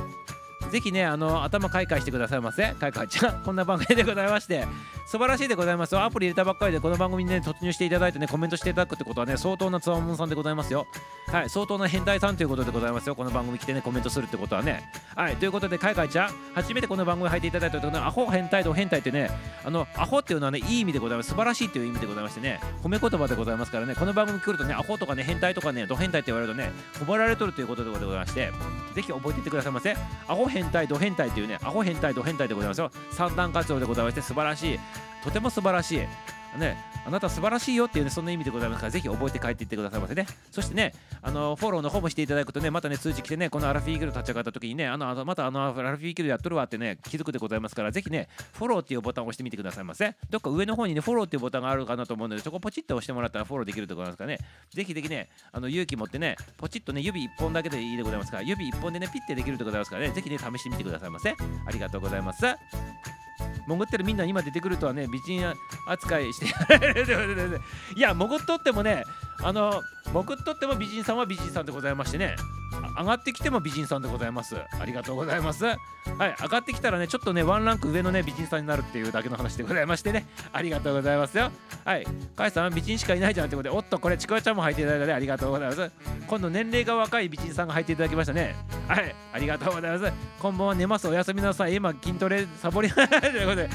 Speaker 1: ぜひね、あの頭かいかいしてくださいませ。かいかいちゃん、*laughs* こんな番組でございまして、素晴らしいでございますアプリ入れたばっかりでこの番組にね突入していただいてねコメントしていただくってことはね相当なつわものさんでございますよ。はい相当な変態さんということでございますよ。この番組来てねコメントするってことはね。はいということで海外ちゃん初めてこの番組入っていただいたとねアホ変態と変態ってねあのアホっていうのはねいい意味でございます。素晴らしいという意味でございましてね褒め言葉でございますからねこの番組来るとねアホとかね変態とかねド変態って言われるとね褒められとるということでございましてぜひ覚えていってくださいませ。アホ変変態ド変態というねアホ変態ド変態でございますよ。三段活用でございまして素晴らしい。とても素晴らしい。ね、あなた素晴らしいよっていうね、そんな意味でございますから、ぜひ覚えて帰っていってくださいませね。そしてね、あのフォローの方もしていただくとね、またね、通知来てね、このアラフィーギル立ち上がった時にね、あの、あのまたあのアラフィーギルやっとるわってね、気づくでございますから、ぜひね、フォローっていうボタンを押してみてくださいませ。どっか上の方にね、フォローっていうボタンがあるかなと思うので、そこポチッと押してもらったらフォローできるでございますからね、ぜひぜひね、あの勇気持ってね、ポチッとね、指1本だけでいいでございますから、指1本でね、ピッてできるでございますからね、ぜひね、試してみてくださいませ。ありがとうございます。潜ってるみんな今出てくるとはね美人扱いしていや潜っとってもねあの潜っとっても美人さんは美人さんでございましてね。上がってきても美人さんでございます。ありがとうございます。はい上がってきたらねちょっとねワンランク上のね美人さんになるっていうだけの話でございましてね。ありがとうございますよ。はいかいさんは美人しかいないじゃんってことでおっとこれちくわちゃんも履いていただいたね。ありがとうございます。今度年齢が若い美人さんが履いていただきましたね。はいありがとうございます。こんばんは寝ます。おやすみなさい。今筋トレサボり *laughs* ということで。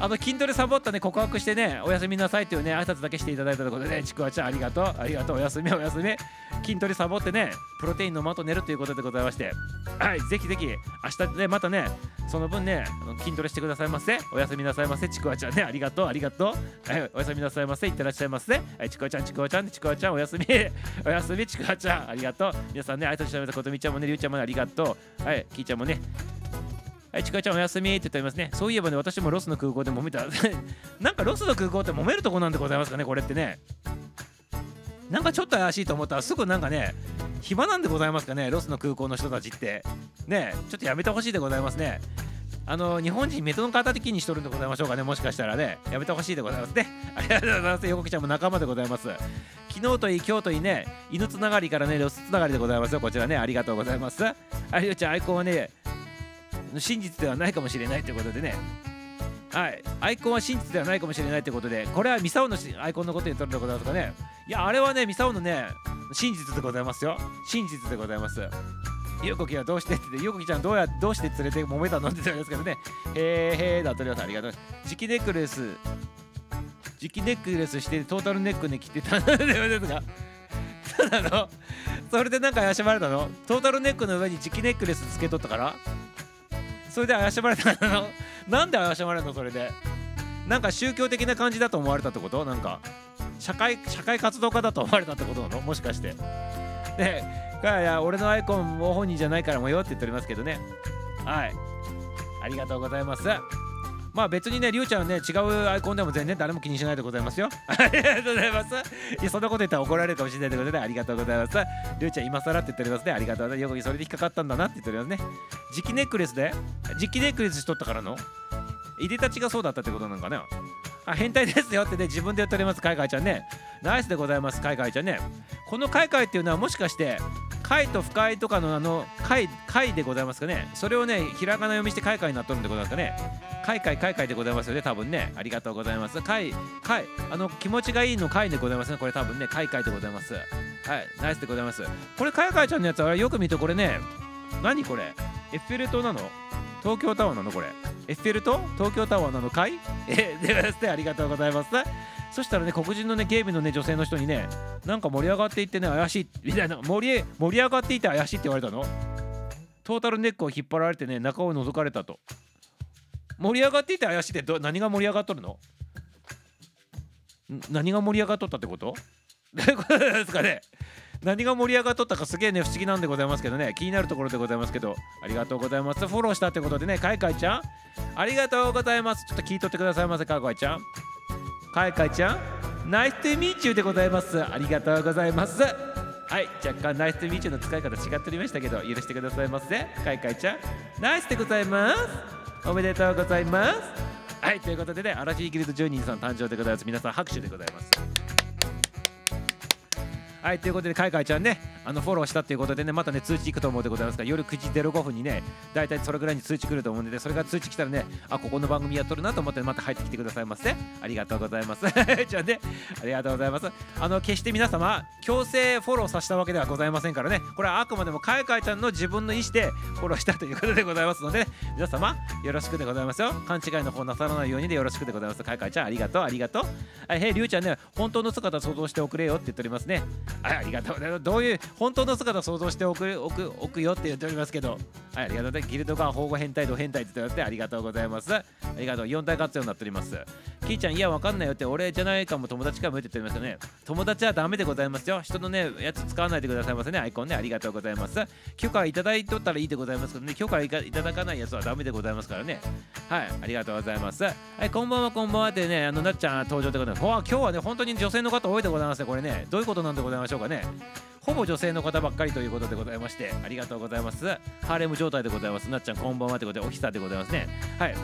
Speaker 1: あの筋トレサボったね告白してねおやすみなさいっていうね挨拶だけしていただいたというころでねちくわちゃんありがとう。りがとう。おやすみおやすみ筋トレサボってねプロテイン飲まと寝るということでございまして。はいぜひぜひ明日ねまたねその分ね筋トレしてくださいませ。おやすみなさいませ。ちくわちゃんねありがとうありがとう。はいおやすみなさいませ。いってらっしゃいませ。はいちくわちゃんちくわちゃんちくわちゃんおやすみ。*laughs* おやすみちくわちゃんありがとう。皆さんね挨拶してたことみちゃんもねりゅうちゃんもねありがとう。はいきーちゃんもね。はい、ちかちゃんおやすみって言ってますね。そういえばね、私もロスの空港で揉めた。*laughs* なんかロスの空港って揉めるとこなんでございますかね、これってね。なんかちょっと怪しいと思ったらすぐなんかね、暇なんでございますかね、ロスの空港の人たちって。ね、ちょっとやめてほしいでございますね。あの日本人メトの方的にしとるんでございましょうかね、もしかしたらね、やめてほしいでございますね。ありがとうございます。横木ちゃんも仲間でございます。昨日といい、今日といいね、犬つながりからね、ロスつながりでございますよ。こちらね、ありがとうございます。ありゅうちゃん、アイコンはね、真実ではないかもしれないということでねはいアイコンは真実ではないかもしれないということでこれはミサオのアイコンのことにとるんでございますかねいやあれはねミサオのね真実でございますよ。真実でございます。ゆうこきはどうしてってゆうこきちゃんどうやどうして連れて揉めたのって言うんですけどね。へーへーだとりあえずありがとう磁気ネックレス。磁気ネックレスしてトータルネックに切ってたんですが。そうなのそれでなんか怪しまれたの？トータルネックの上に磁気ネックレスつけとったから？それで怪しまれたの？なんで怪しまれたの？それで。なんか宗教的な感じだと思われたってこと？なんか。社会社会活動家だと思われたってことなの？もしかしてでいや俺のアイコンも本人じゃないからもよって言っておりますけどねはいありがとうございますまあ別にね、りゅうちゃんはね、違うアイコンでも全然誰も気にしないでございますよ。*laughs* ありがとうございます。いや、そんなこと言ったら怒られるかもしれないということで、ありがとうございます。りゅうちゃん、今更って言っておりますね。ありがとうございます。よくそれで引っかかったんだなって言っておりますね。磁気ネックレスで磁気ネックレスしとったからの？いでたちがそうだったってことなんかな？あ変態ですよってね自分で言っております海外ちゃんね。ナイスでございます海外ちゃんね。この海外っていうのはもしかして貝と深いとかのあの貝貝でございますかね。それをねひらがな読みして海外になっとるんでございますかね。海外海外でございますよね多分ね。ありがとうございます。貝貝あの気持ちがいいの貝でございますね。これ多分ね海外でございます。はいナイスでございます。これ海外ちゃんのやつはよく見るとこれね。何これ？エッフェル塔なの？東京タワーなのこれ？エッフェル塔？東京タワーなのかい？えではですねありがとうございます。そしたらね黒人のね警備のね女性の人にねなんか盛り上がっていってね怪しいみたいな。盛り盛り上がっていて怪しいって言われたの。トータルネックを引っ張られてね中を覗かれたと。盛り上がっていて怪しいってど何が盛り上がっとるの？何が盛り上がっとったってこと *laughs* ですかね？何が盛り上がっとったかすげえね不思議なんでございますけどね。気になるところでございますけど。ありがとうございます。フォローしたってことでね。かいかいちゃん。ありがとうございます。ちょっと聞いとってくださいませかいかいちゃん。かいかいちゃん。ナイスティミーチューでございます。ありがとうございます。はい。若干ナイスティミーチューの使い方違っておりましたけど許してくださいませ。かいかいちゃん。ナイスでございます。おめでとうございます。はい。ということでねアラフィーギルド10人さん誕生でございます。皆さん拍手でございます。はいということでかいかいちゃんねあのフォローしたということでねまたね通知いくと思うでございますから夜9時05分にね大体それぐらいに通知来ると思うんでそれが通知来たらねあここの番組やっとるなと思ってまた入ってきてくださいませ。ありがとうございます。*laughs* じゃあねありがとうございます。あの決して皆様強制フォローさせたわけではございませんからねこれはあくまでもかいかいちゃんの自分の意思でフォローしたということでございますので、皆様よろしくでございますよ。勘違いの方なさらないようにでよろしくでございます。かいかいちゃんありがとうありがとう。はいへいりゅうちゃんね本当の姿想像しておくれよって言っておりますね。ありがとうどういう本当の姿を想像しておくおくおくよって言っておりますけど。はいありがとうね。ギルドガン保護変態度変態って言ってありがとうございます。ありがとう。4体活用になっております。キーちゃんいやわかんないよって俺じゃないかも友達かもって言っておりますよね。友達はダメでございますよ。人のねやつ使わないでくださいませね。アイコンね。ありがとうございます。許可いただいとったらいいでございますけどね。許可いただかないやつはダメでございますからね。はいありがとうございます。はいこんばんはこんばんはってねあのなっちゃん登場でございます今日はね本当に女性の方多いでございますね。これね。どういうことなんでございますしょうかねほぼ女性の方ばっかりということでございましてありがとうございますハーレム状態でございますなっちゃんこんばんはということでおひさでございますねはい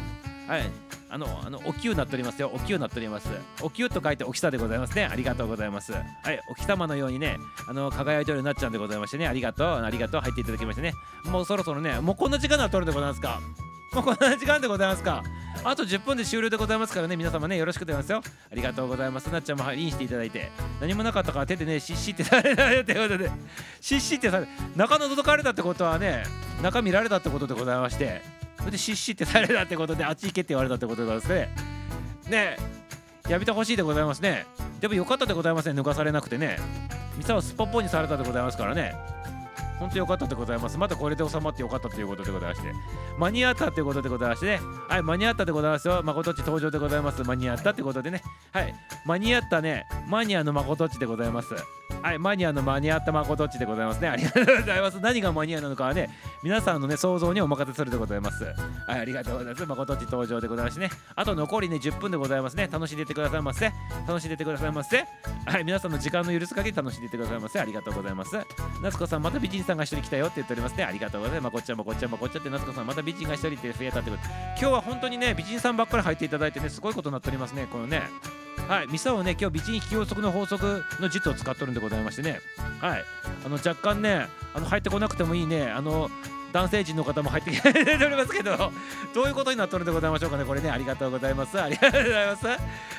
Speaker 1: はいあの、あの、おきゅうなっておりますよ。おきゅうなっております。おきゅうと書いておきさでございますね。ありがとうございます。はい、お日様のようにね、あの、輝いておるなっちゃんでございましてね。ありがとう、ありがとう、入っていただきましてね。もうそろそろね、もうこんな時間なっとるでございますか。も *laughs* うこんな時間でございますか。あと10分で終了でございますからね、皆様ね、よろしくお願いますよ。ありがとうございます。なっちゃんもインしていただいて、何もなかったから手でね、シッシってされたという *laughs* ことで、シッシってされ、中の届かれたってことはね、中見られたってことでございまして、それでシッシってされたってことで、あっち行けって言われたってことですね。ねやめてほしいでございますね。でもよかったでございますね、抜かされなくてね。ミサはすっぽっぽにされたでございますからね。本当よかったでございます。またこれで収まってよかったということでございまして。間に合ったということでございましてね。はい、間に合ったでございますよ。誠っち登場でございます。間に合ったということでね。はい、間に合ったね。マニアの誠っちでございます。はい、マニアの間に合った誠っちでございますね。ありがとうございます。何がマニアなのかはね、皆さんのね、想像にお任せするでございます。はい、ありがとうございます。誠っち登場でございますね。あと残りね、10分でございますね。楽しんでてくださいませ。楽しんでてくださいませ。はい、皆さんの時間の許す限り楽しんでてくださいませ。ありがとうございます。夏子さん、また美人さんが一人来たよって言っておりますね。ありがとうございます。まこっちゃんもこっちゃんもこっちゃって、夏子さん、また美人が一人って増えたってこと。今日は本当にね、美人さんばっかり入っていただいてね、すごいことになっておりますね。このね。はい、ミサをね、今日美人引き予測の法則の術を使っとるんでございましてね。はい、あの若干ね、あの入ってこなくてもいいね、あの男性陣の方も入ってきておりますけど、*laughs* どういうことになっとるんでございましょうかね、これね、ありがとうございます。ありがとうございます。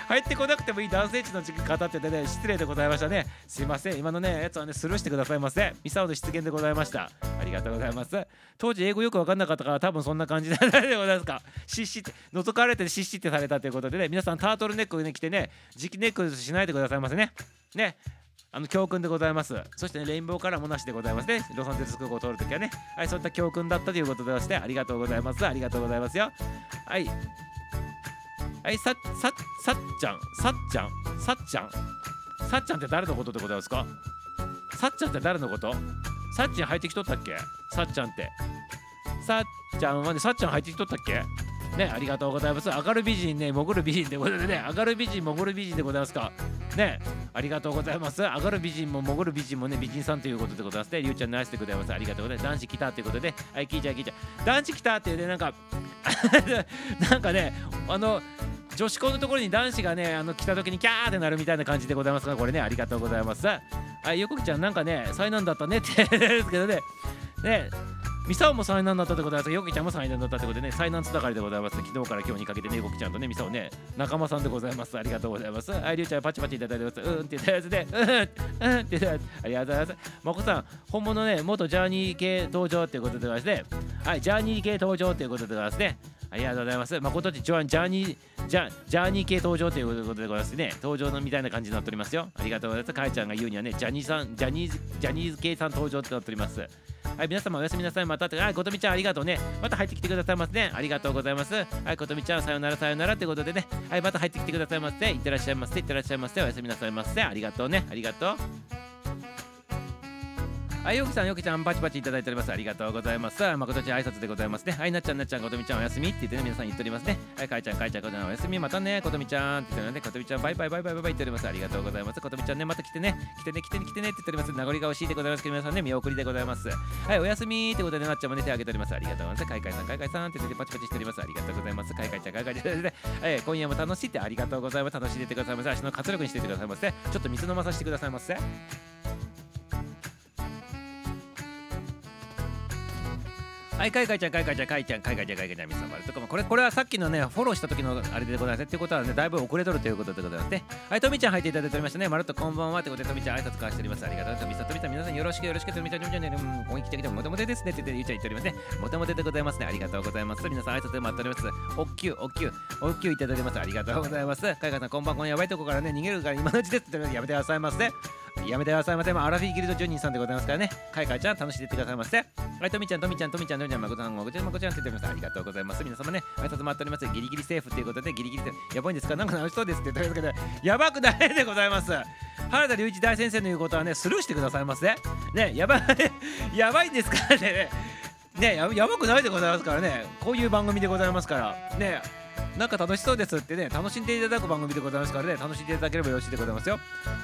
Speaker 1: 入ってこなくてもいい男性陣の方ってね、失礼でございましたね。すいません、今のね、やつはね、スルーしてくださいませ。ミサオの出現でございました。ありがとうございます。当時、英語よく分かんなかったから、多分そんな感じでございますか。シシって、覗かれてシシってされたということでね、皆さんタートルネックをね、着てね、磁気ネックレスしないでくださいませね。ね、あの教訓でございます。そしてね、レインボーカラーもなしでございますね。ロサンゼルス空港を通るときはね。はい、そういった教訓だったということでして、ありがとうございます。ありがとうございますよ。はい。はい、さ、さ、さっちゃん、さっちゃん、さっちゃん。さっちゃんって誰のことでございますか？さっちゃんって誰のこと？さっちゃん入ってきとったっけ？さっちゃんって。さっちゃんはね、さっちゃん入ってきとったっけ？ね、ありがとうございます。上がる美人ね、潜る美人ってことでね、上がる美人、潜る美人でございますか。ね、ありがとうございます。上がる美人も潜る美人もね、美人さんということでございますね。りゅうちゃんナイスでございます。ありがとうございます。男子来たということで、はい、聞いちゃう聞いちゃう。男子来たっていうね、なんか *laughs* なんかね、あの、女子校のところに男子がね、あの来た時にキャーってなるみたいな感じでございますが、これね、ありがとうございます。はい、横木ちゃん、なんかね、災難だったねって *laughs* ですけどね、ね、ミサオも災難だったってことで、ヨキちゃんも災難だったってことでね、災難つながりでございます。昨日から今日にかけてね、ヨキちゃんとね、ミサオね、仲間さんでございます。ありがとうございます。はい、りゅうちゃん、パチパチいただいてます。うんって言ったやつで、うん、うんって言ったやつ。ありがとうございます。まこさん、本物ね、元ジャーニー系登場っていうことでございますね。はい、ジャーニー系登場っていうことでございますね。ありがとうございます。誠ちジャーニー、ジャジャーニー系登場ということでございますね。登場のみたいな感じになっておりますよ。ありがとうございます。かえちゃんが言うにはね、ジャニーさん、ジャニーズ、ジャニーズ系さん登場ってなっております。はい、皆様おやすみなさい。また、はい、ことみちゃんありがとうね。また入ってきてくださいますね。ありがとうございます。はい、ことみちゃんさよならさよならってことでね。はい、また入ってきてくださいませ。いってらっしゃいませ。いってらっしゃいませ。おやすみなさいませ。ありがとうね。ありがとう。はい、よきさん、よきちゃん、パチパチいただいております。ありがとうございます。誠ちゃん挨拶でございますね。はい、なっちゃん、なっちゃん、ことみちゃん、おやすみって言ってね、皆さん言っておりますね。はい、かいちゃん、かいちゃん、ことみちゃん、おやすみ、またね、ことみちゃんって言ってるのね、ことみちゃん、バイバイバイバイバイバイ言っております。ありがとうございます。ことみちゃんね、また来てね、来てね、来てね、来てねって言っております。名残が惜しいでございますけど、皆さんね、見送りでございます。はい、おやすみってことで、なっちゃんもね、手挙げております。ありがとうございます。かいかいさん、かいかいさんって言ってパチパチしております。ありがとうございます。かいかいちゃん、かいかいちゃんで、はい、今夜も楽しいってありがとうございます。楽しんでてくださいませ。足の活力にしててくださいませ。ちょっと水飲まさせてくださいませ。はい、かいかいちゃん、かいかいちゃん、かいちゃん、かいかいちゃん、かいかいちゃん、みさまるとかも、これ、これはさっきのね、フォローした時のあれでございますね。ってことはね、だいぶ遅れとるということでございますね。はい、とみちゃん入っていただいておりましたね。まるっとこんばんは。ということで、とみちゃん挨拶交わしております。ありがとうございます。とみさん、皆さんよろしくよろしく、とみちゃん、とみちゃんね、うん、ここに来てきてもともてですね。って言って、ゆうちゃん言っておりますね。もともてでございますね。ありがとうございます。皆さん挨拶で待っております。おっきゅう、おっきゅう、おっきゅういただいてます。ありがとうございます。かいかいさん、こんばんは。このやばいとこからね、逃げるから今のうちですってやめてくださいませ。やめてくださいませ。アラフィーギルドジョニーさんでございますからね。かいかいちゃん、楽しんでいってくださいませ。はい、とみちゃん、とみちゃん、とみちゃん、とみちゃん、まこちゃん、まこちゃん、まこちゃんって言っております。ありがとうございます。皆様ね、挨拶待っております。ギリギリセーフっていうことで、ギリギリセーフ。やばいんですかなんか楽しそうですって言っておりますけど、やばくないでございます。原田隆一大先生の言うことはね、スルーしてくださいませ。ね、やばい、やばいんですからね。ねや、やばくないでございますからね。こういう番組でございますから。ね。なんか楽しそうですってね、楽しんでいただく番組でございますからね、楽しんでいただければよろしいでございますよ。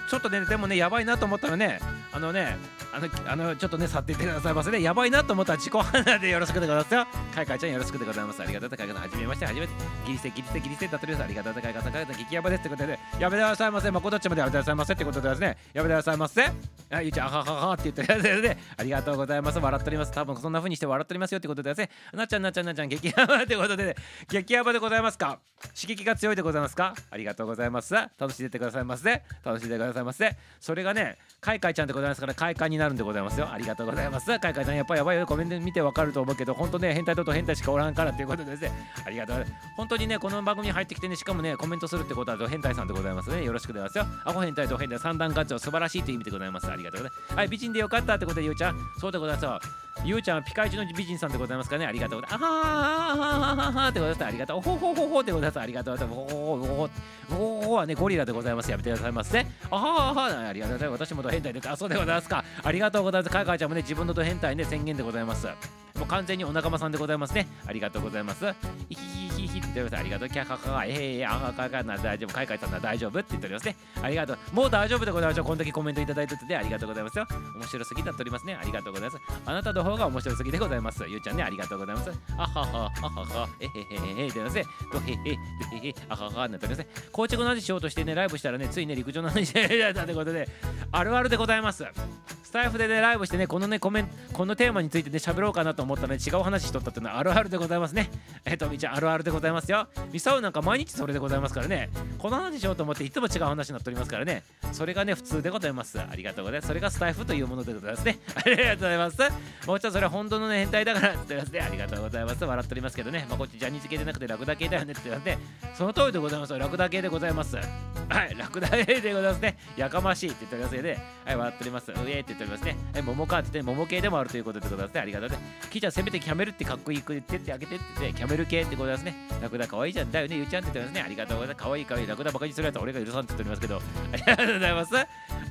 Speaker 1: ちょっとね、でもね、やばいなと思ったらね、あのね、あの、あのちょっとね、去っていってくださいませね。やばいなと思ったら自己判断でよろしくでございますよ。かいかいちゃんよろしくでございます。ありがとうございます。はじめまして、はじめて。ギリセ、ギリセ、ギリセだとります。ありがとうございます。かいかいさん、激ヤバですってことで、やめてくださいませ。まこどっちまでやめてくださいませってことでですね、やめてくださいませ。あ、ゆうちゃん、あはははって言ってくださいね。ありがとうございます。笑っております。多分そんな風にして笑っておりますよってことでですね、なっちゃん、なっちゃん、なっちゃん、激ヤバってことで、ね、激ヤバでございますか？刺激が強いでございますか？ありがとうございます。楽しんでてくださいませ。楽しんでくださいませ。それがねかいかいちゃんでございますからかいかいになるんでございますよ。ありがとうございます。かいかいちゃんやっぱりやばいよ。コメント見てわかると思うけど本当ね変態とと変態しかおらんからっていうことですね。ありがとう本当にねこの番組に入ってきてねしかもねコメントするってことは変態さんでございますね。よろしくでございますよ。アホ変態と変態三段活用素晴らしいという意味でございます。ありがとうございます。はい美人でよかったってことでゆうちゃん。そうでございますよ。ゆうちゃんはピカイチの美人さんでございますかね。ありがとうございます。あはははははってことですありがとうほほほほってことですありがとうございますおほほほおおはねゴリラでございますやめてくださいますねあはははありがとうございます私もド変態であそうでございますかありがとうございますかいかいちゃんもね自分のド変態ね宣言でございますもう完全にお仲間さんでございますね。ありがとうございます。いひひひひって言ってます。ありがとう。キャカカカええあはかかな大丈夫。かいかいさんな大丈夫って言っておりますね。ありがとう。もう大丈夫でございます。こんだけコメントいただいててありがとうございますよ。面白すぎだっておりますね。ありがとうございます。あなたの方が面白すぎでございます。ゆうちゃんねありがとうございます。あははあはは。えへへへへってますね。とへへへへあははなっておりますね紅茶の話しようとしてねライブしたらねついね陸上の話でたってことであるあるでございますスタイフでねライブしてねこのねコメントこのテーマについてね喋ろうかなと思ったらね違う話しとったっていうのはあるあるでございますね。えっとみちゃんあるあるでございますよ。ミサウなんか毎日それでございますからね。この話しようと思っていつも違う話になっておりますからね。それがね普通でございます。ありがとうございます。それがスタイフというものでございますね。ありがとうございます。もうちょっとそれは本当のね変態だからって言ってますねありがとうございます。笑っておりますけどね。まあこっちジャニーズ系でなくてラクダ系だよねって言ってその通りでございますラクダ系でございます。はいラクダ系でございますね。やかましいって言っておりますのではい笑っております。うえって言っておりますね。はい桃かって言って桃系でもあるということでございますね。ありがとうね。キちゃんせめてキャメルってかっこいい言ってってあげてって言ってキャメル系ってことですね。ラクダかわいいじゃんだよね。ゆうちゃんって言ってますね。ありがとうございます。かわいいかわいいラクダバカにするやつ俺が許さんって言っておりますけど。ありがとうございます。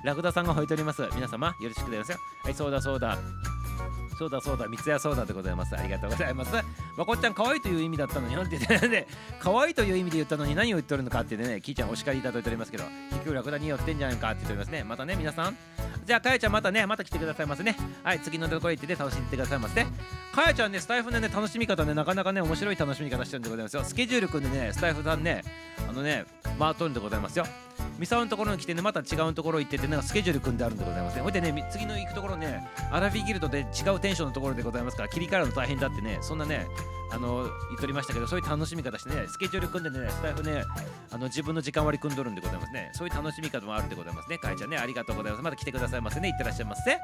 Speaker 1: ラクダさんが吠えております。皆様よろしくでございますよ。はいそうだそうだ。そうだそうだ、三ツ矢そうだでございます。ありがとうございます。まこっちゃん、可愛いという意味だったのに、なんて言ってね、可愛いという意味で言ったのに何を言ってるのかってね、キーちゃんお叱りいただいておりますけど、結局ラクダに寄ってんじゃないかって言っておりますね。またね、皆さん。じゃあ、かやちゃんまたね、また来てくださいませね。はい、次のところ行ってね、楽しんでってくださいませね。かやちゃんね、スタイフでね、楽しみ方ね、なかなかね、面白い楽しみ方してるんでございますよ。スケジュール組んでね、スタイフさんね、あのね、回っとるんでございますよ。ミサオのところに来てねまた違うところ行っててなんかスケジュール組んであるんでございますねほいでね次の行くところねアラフィギルドで違うテンションのところでございますから切り替えるの大変だってねそんなねあの言っておりましたけどそういう楽しみ方してねスケジュール組んでねスタイフねあの自分の時間割り組んどるんでございますねそういう楽しみ方もあるでございますねかえちゃんねありがとうございますまた来てくださいませねいってらっしゃいませ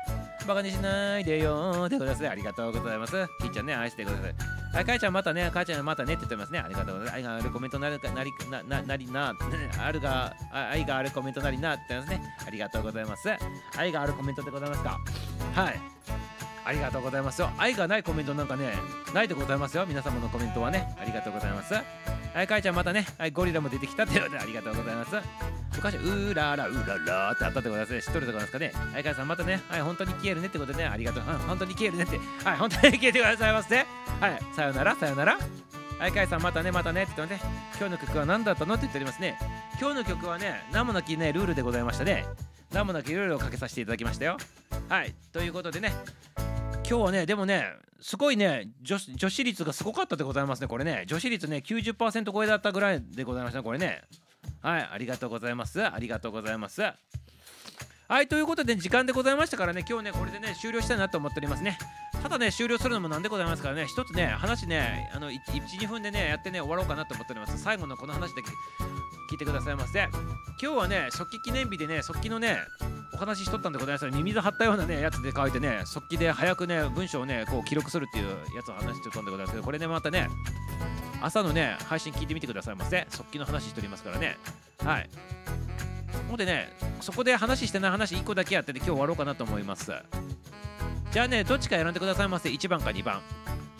Speaker 1: バカにしないでよーでございますありがとうございますきーちゃんね愛してくださいはい、かえちゃんまたね、かえちゃんまたねって言ってますね。ありがとうございます。愛があるコメントなるかなりなななりな、あるが愛があるコメントなりなって言ってますね。ありがとうございます。愛があるコメントでございますか。はい。ありがとうございますよ。愛がないコメントなんかね、ないでございますよ。皆様のコメントはね。ありがとうございます。はい、かえちゃんまたね、はい、ゴリラも出てきたっていうのでありがとうございます。昔、うーららうららってあったでございますね。知っとるでございますかね。はい、かえさんまたね、はい、本当に消えるねってことでね、ありがとう。うん、本当に消えるねって。はい、本当に消えてくださいませ。はい、さよなら、さよなら。はい、かえさんまたね、またねって言ってね、今日の曲は何だったのって言っておりますね。今日の曲はね、名もなきね、ルールでございましたね。何もなくいろいろかけさせていただきましたよ。はい、ということでね、今日はね、でもね、すごいね女、女子率がすごかったでございますね、これね。女子率ね、90%超えだったぐらいでございましたね、これね。はい、ありがとうございます。ありがとうございます。はい、ということで時間でございましたからね、今日ね、これでね、終了したいなと思っておりますね。ただね終了するのもなんでございますからね一つね話ねあの12分でねやってね終わろうかなと思っております。最後のこの話だけ聞いてくださいませ今日はね速記記念日でね速記のねお話ししとったんでございますミミズ貼ったようなねやつで書いてね速記で早くね文章をねこう記録するっていうやつを話しとったんでございますけどこれねまたね朝のね配信聞いてみてくださいませ。速記の話しておりますからね。はい。ほんでねそこで話してない話1個だけやってて今日終わろうかなと思います。じゃあねどっちか選んでくださいませ。1番か2番。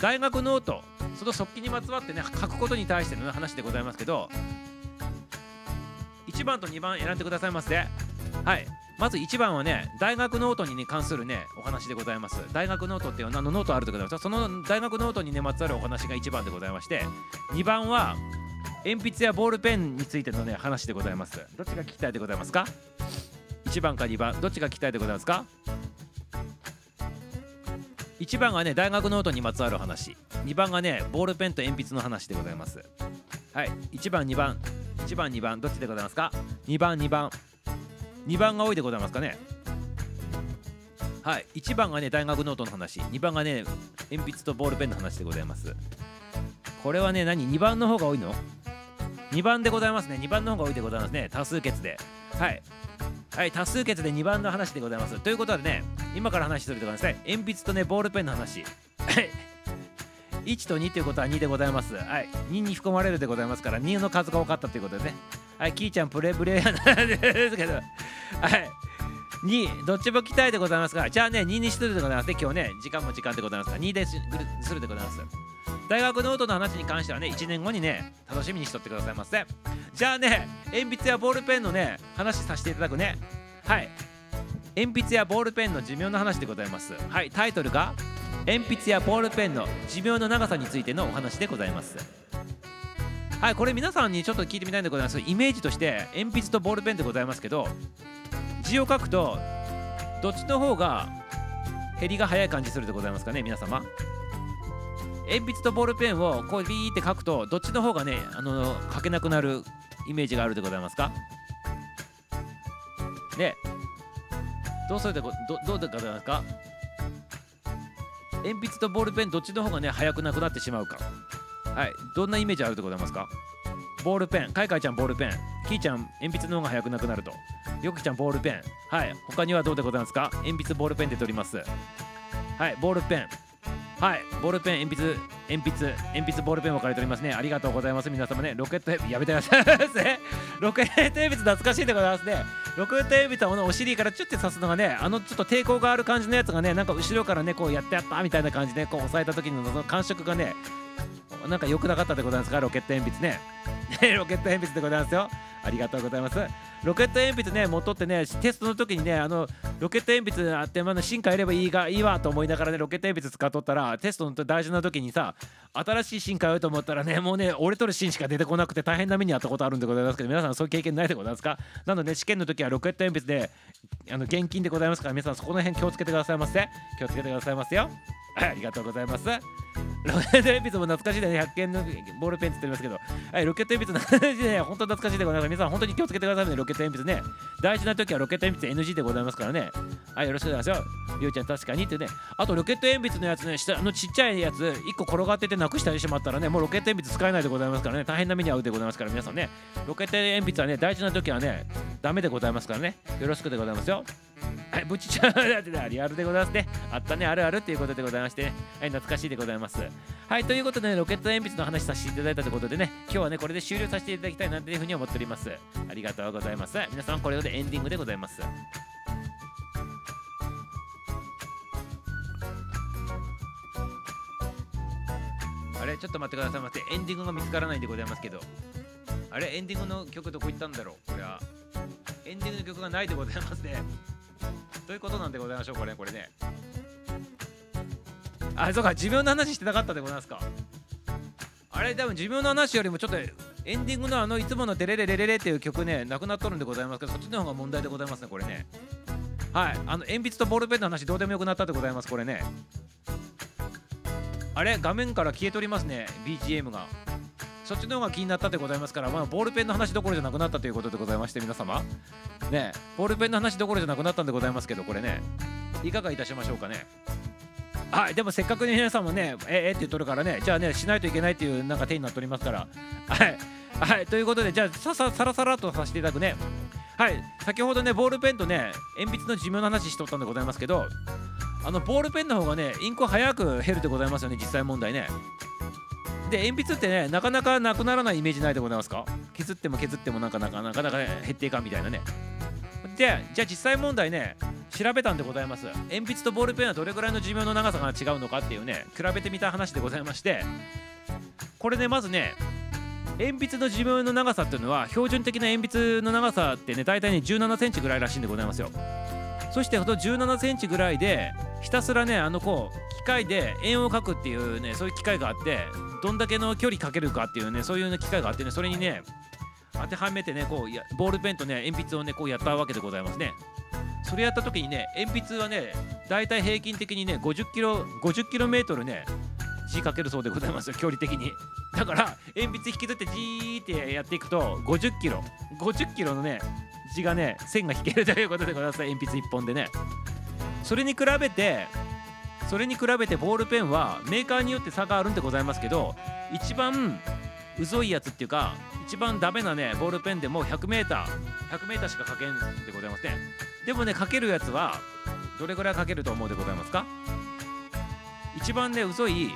Speaker 1: 大学ノートその速記にまつわってね書くことに対しての話でございますけど。1番と2番選んでくださいませ。はい。まず1番はね大学ノートに、ね、関するねお話でございます。大学ノートっていうのはノートあるでございますその大学ノートにねまつわるお話が1番でございまして。2番は鉛筆やボールペンについてのね話でございます。どっちが聞きたいでございますか？1番か2番。どっちが聞きたいでございますか？1番がね大学ノートにまつわる話。2番がねボールペンと鉛筆の話でございます。はい。1番2番。1番2番。どっちでございますか？2番2番。2番が多いでございますかね？はい。1番がね大学ノートの話。2番がね鉛筆とボールペンの話でございます。これはね何？2番の方が多いの？2番でございますね2番の方が多いでございますね多数決ではいはい多数決で2番の話でございますということでね今から話するでございます鉛筆とねボールペンの話はい1と2ということは2でございます。はい。2に含まれるでございますから、2の数が多かったということでね。はい。キーちゃん、プレブレなんですけど、はい。2、どっちも聞きたいでございますから、じゃあね、2にするでございますね。今日ね、時間も時間でございますから、2でするでございます。大学ノートの話に関してはね、1年後にね、楽しみにしとってくださいませ。じゃあね、鉛筆やボールペンのね、話させていただくね。はい。鉛筆やボールペンの寿命の話でございます。はい。タイトルが、鉛筆やボールペンの寿命の長さについてのお話でございますはいこれ皆さんにちょっと聞いてみたいんでございますイメージとして鉛筆とボールペンでございますけど字を書くとどっちの方が減りが早い感じするでございますかね皆様鉛筆とボールペンをこうビーって書くとどっちの方がねあの書けなくなるイメージがあるでございますか？ね。どうするでどどうでございますか？鉛筆とボールペンどっちの方がね速くなくなってしまうか。はい。どんなイメージあるでございますか？ボールペン。かいかいちゃんボールペン。きーちゃん鉛筆の方が速くなくなると。よくちゃんボールペン。はい。他にはどうでございますか？鉛筆ボールペンで取ります。はい。ボールペン。はい。ボールペン鉛筆鉛筆鉛筆ボールペン分かれておりますね。ありがとうございます。皆様ねロケットやめてください *laughs* ロケット鉛筆懐かしいでございますね。ロケット鉛筆はこのお尻からチュッて刺すのがねあのちょっと抵抗がある感じのやつがねなんか後ろからねこうやってやったみたいな感じでこう押さえた時のその感触がねなんか良くなかったでございますか？ロケット鉛筆ね。*laughs* ロケット鉛筆でございますよ。ありがとうございます。ロケット鉛筆ね持っとってねテストの時にねあのロケット鉛筆あってまだ進化やればいいがいいわと思いながらねロケット鉛筆使っとったらテストの大事な時にさ新しい進化やると思ったらねもうね折れとる芯しか出てこなくて大変な目にあったことあるんでございますけど皆さんそういう経験ないでございますか？なので、ね、試験の時はロケット鉛筆であの現金でございますから皆さんそこの辺気をつけてくださいませ。気をつけてくださいますよ。*laughs* ありがとうございます。ロケット鉛筆も懐かしいでね、100円のボールペンって言ってますけど、はい、ロケット鉛筆の話でね、本当懐かしいでございます。皆さん、本当に気をつけてくださいね、ロケット鉛筆ね。大事な時はロケット鉛筆 NG でございますからね。はい、よろしくお願いしますよ。りょうちゃん、確かにってね。あと、ロケット鉛筆のやつね、下のちっちゃいやつ、1個転がっててなくしたりしまったらね、もうロケット鉛筆使えないでございますからね、大変な目に遭うでございますから、皆さんね、ロケット鉛筆はね、大事な時はね、ダメでございますからね、よろしくでございますよ。はい、ぶちちゃん *laughs* だってリアルでございますね。あったね、あるあるっていうことでございまして、ね、はい、懐かしいでございます。はい、ということで、ね、ロケット鉛筆の話させていただいたということでね、今日はね、これで終了させていただきたいなというふうに思っております。ありがとうございます。皆さん、これでエンディングでございます。あれちょっと待ってくださいませ。エンディングが見つからないんでございますけど。あれエンディングの曲どこ行ったんだろう？これは。エンディングの曲がないでございますね。ということなんでございましょう、これ、これね。あ、そうか、寿命の話してなかったでございますか。あれ、多分寿命の話よりもちょっとエンディングのあのいつものデレレレレレっていう曲ね、なくなっとるんでございますけど、そっちの方が問題でございますね、これね。はい、あの鉛筆とボールペンの話どうでもよくなったでございます、これね。あれ、画面から消えとりますね、BGM が。そっちの方が気になったでございますから、まあ、ボールペンの話どころじゃなくなったということでございまして皆様。ねボールペンの話どころじゃなくなったんでございますけどこれねいかがいたしましょうかね。はいでもせっかくに皆さんもねええって言っとるからねじゃあねしないといけないっていうなんか手になっておりますから。はいはいということでじゃあさささらさらとさせていただくね。はい先ほどねボールペンとね鉛筆の寿命の話しとったんでございますけどあのボールペンの方がねインク早く減るでございますよね実際問題ね。で鉛筆ってねなかなかなくならないイメージないでございますか？削っても削ってもなかなかなかなか、ね、減っていかんみたいなね。でじゃあ実際問題ね調べたんでございます。鉛筆とボールペンはどれぐらいの寿命の長さが違うのかっていうね比べてみた話でございまして。これねまずね鉛筆の寿命の長さっていうのは標準的な鉛筆の長さってね大体ね1 7センチぐらいらしいんでございますよ。そしてこの1 7センチぐらいでひたすらねあのこう機械で円を描くっていうねそういう機械があってどんだけの距離かけるかっていうねそういう、機械があってねそれにね当てはめてねこうやボールペンとね鉛筆をねこうやったわけでございますね。それやった時にね鉛筆はねだいたい平均的にね50キロ50キロメートルね字かけるそうでございますよ距離的に。だから鉛筆引きずってじーってやっていくと50キロ50キロのね字がね線が引けるということでございます鉛筆1本でね。それに比べてそれに比べてボールペンはメーカーによって差があるんでございますけど一番うぞいやつっていうか一番ダメなねボールペンでも 100m100m しか書けんでございますね。でもね書けるやつはどれぐらい書けると思うでございますか？一番ねうぞい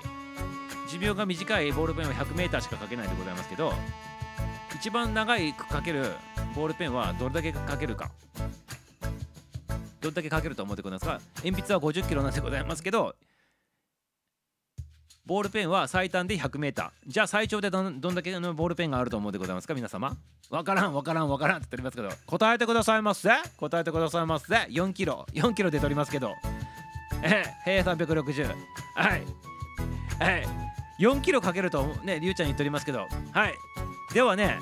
Speaker 1: 寿命が短いボールペンは 100m しか書けないでございますけど一番長い書けるボールペンはどれだけ書けるか。どれだけ書けると思ってください鉛筆は50キロなんでございますけどボールペンは最短で 100m じゃあ最長でどんだけのボールペンがあると思うでございますか？皆様。わからんわからんわからんって言っておりますけど答えてくださいませ。答えてくださいませ。4キロ。4キロで取りますけど。え平360はい。はい。4キロかけるとねりゅうちゃん言っておりますけど。はい。ではね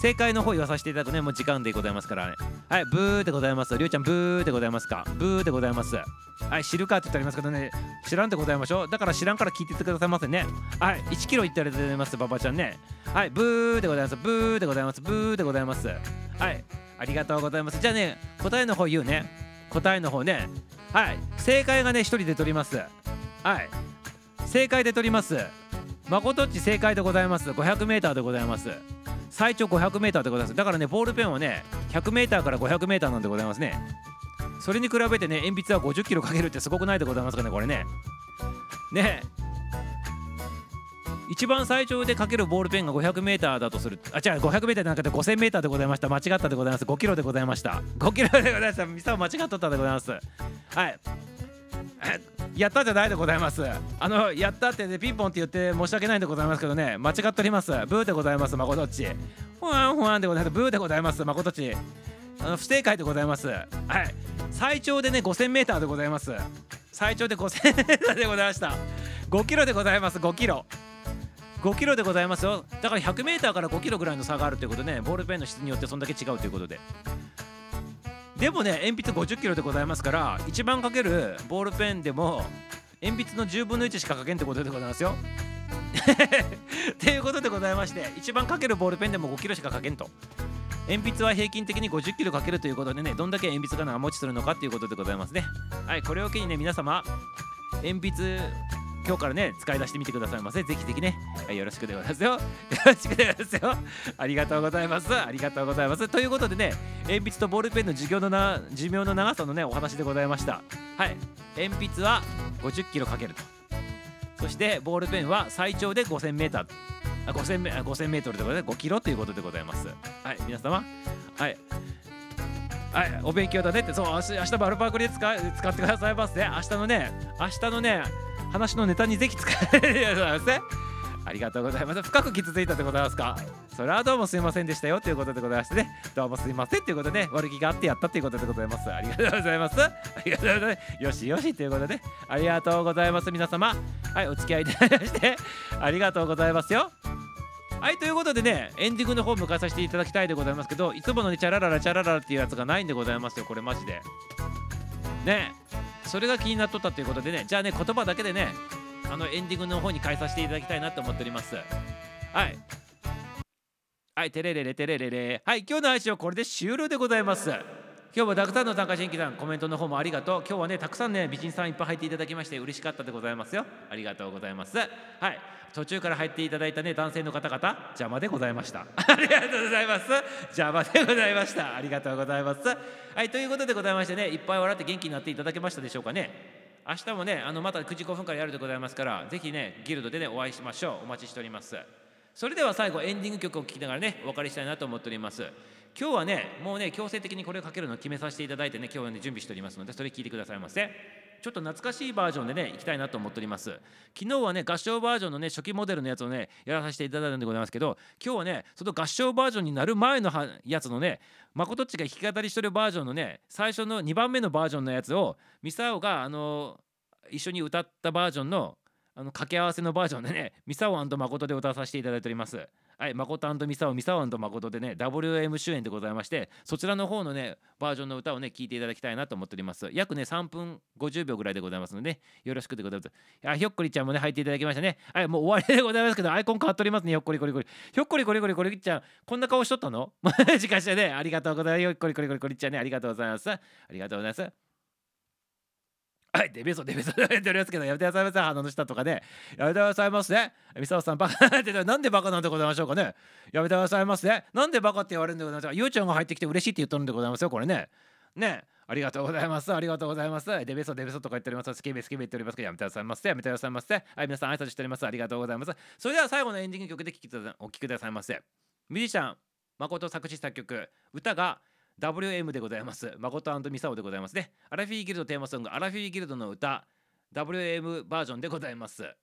Speaker 1: 正解の方言わさせていただくねもう時間でございますから。ねはいブーでございます。りゅうちゃんブーでございますか？ブーでございます。はい知るかって言っておりますけどね。知らんでございましょう。だから知らんから聞いててくださいませね。はい1キロ言ってありがとうございますババちゃんね。はいブーでございます。ブーでございます。ブーでございます。はいありがとうございます。じゃあね答えの方言うね。答えの方ね。はい正解がね1人で取ります。はい。正解で取ります。誠っち正解でございます。500m でございます。最長 500m でございます。だからねボールペンはね 100m から 500m なんでございますね。それに比べてね鉛筆は50キロかけるってすごくないでございますかねこれね。ね。一番最長でかけるボールペンが 500m だとする。あ違う 500m じゃなくて 5000m でございました。間違ったでございます。5キロでございました。5キロでございました。ミサを間違っとったでございます。はい。*laughs* やったじゃないでございます。あのやったってねピンポンって言って申し訳ないんでございますけどね間違っております。ブーでございますまことっち。ふわんふわんでございます。ブーでございますまことち。あの不正解でございます。はい。最長でね 5000m でございます。最長で 5000m でございました。5キロでございます5キロ。5キロでございますよ。だから 100m から5キロぐらいの差があるということ、ね、ボールペンの質によってそんだけ違うということで。でもね鉛筆50キロでございますから一番かけるボールペンでも鉛筆の10分の1しかかけんってことでございますよ。*laughs* っていうことでございまして一番かけるボールペンでも5キロしかかけんと。鉛筆は平均的に50キロかけるということでねどんだけ鉛筆が長持ちするのかということでございますね。はいこれを機にね皆様鉛筆今日からね使い出してみてくださいませ。ぜひぜひね、はい、よろしくでございますよ。よろしくでございますよ。ありがとうございます。ありがとうございます。ということでね鉛筆とボールペンの授業のな寿命の長さのねお話でございました。はい。鉛筆は50キロかけると。そしてボールペンは最長で 5000m あ 5000, メ5000メートルでございます。5キロということでございます。はい皆様。はい。はい、お勉強だねって、そう、明日バルパークで使使ってくださいませ、ね。明日のね、明日のね、話のネタにぜひ使えるようですね。ありがとうございます。深く傷ついたでございますか？それはどうもすいませんでしたよということでございましてね。どうもすいませんということで、ね、悪気があってやったということでございます。ありがとうございます。ありがとうございます。よしよしということで、ありがとうございます。皆様。はい、お付き合いいただきまして、ありがとうございますよ。はいということでねエンディングの方迎えさせていただきたいでございますけどいつものねチャラララチャラララっていうやつがないんでございますよこれマジでねそれが気になっとったということでねじゃあね言葉だけでねあのエンディングの方に変えさせていただきたいなと思っております。はい。はいテレレレテレレレはい今日の配信はこれで終了でございます。
Speaker 2: 今日もたくさんの参加新規さんコメントの方もありがとう。今日はねたくさんね美人さんいっぱい入っていただきまして嬉しかったでございますよ。ありがとうございます。はい。途中から入っていただいたね男性の方々邪魔でございました。*laughs* ありがとうございます。邪魔でございました。ありがとうございます。はいということでございましてねいっぱい笑って元気になっていただけましたでしょうかね。明日もねあのまた9時5分からやるでございますからぜひねギルドでねお会いしましょう。お待ちしております。それでは最後エンディング曲を聴きながらねお別れしたいなと思っております。今日はねもうね強制的にこれをかけるのを決めさせていただいてね今日はね準備しておりますのでそれ聞いてくださいませ。ちょっと懐かしいバージョンでね行きたいなと思っております。昨日はね合唱バージョンのね初期モデルのやつをねやらさせていただいたんでございますけど今日はねその合唱バージョンになる前のやつのねまことっちが弾き語りしてるバージョンのね最初の2番目のバージョンのやつをミサオがあの一緒に歌ったバージョンのあの掛け合わせのバージョンでねミサオ誠で歌わさせていただいております。はい、誠ミサオ、ミサオ誠でね、WM 主演でございまして、そちらの方のね、バージョンの歌をね、聴いていただきたいなと思っております。約ね、3分50秒ぐらいでございますので、ね、よろしくでございます。あ、ひょっこりちゃんもね、入っていただきましたね。はい、もう終わりでございますけど、アイコン変わっておりますね、ひょっこりこりこり。ひょっこりこりこりこりちゃん、こんな顔しとったの？*laughs* マジかしてね、ありがとうございます。ひょっこりこりこりこりちゃんね、ありがとうございます。ありがとうございます。はい、デベソデベソで言っておりますけど、やめてくださいませ、鼻の下とかで、やめてくださいますね。ミサオさん、バカって、なんでバカなんでございましょうかね。やめてくださいますね。なんでバカって言われるんでございますか。ゆうちゃんが入ってきて嬉しいって言っとるんでございますよ、これね。ね。ありがとうございます。ありがとうございます。デベソデベソとか言っております。スケベスケベ言っておりますけど、やめてくださいませ。やめてくださいませ。はい、皆さん挨拶しております。ありがとうございます。それでは最後のエンディング曲でお聴きくださいませ。ミュージシャン、誠作詞作曲、歌が WM でございます。誠ミサオでございますね。アラフィーギルドテーマソング、アラフィーギルドの歌、WM バージョンでございます。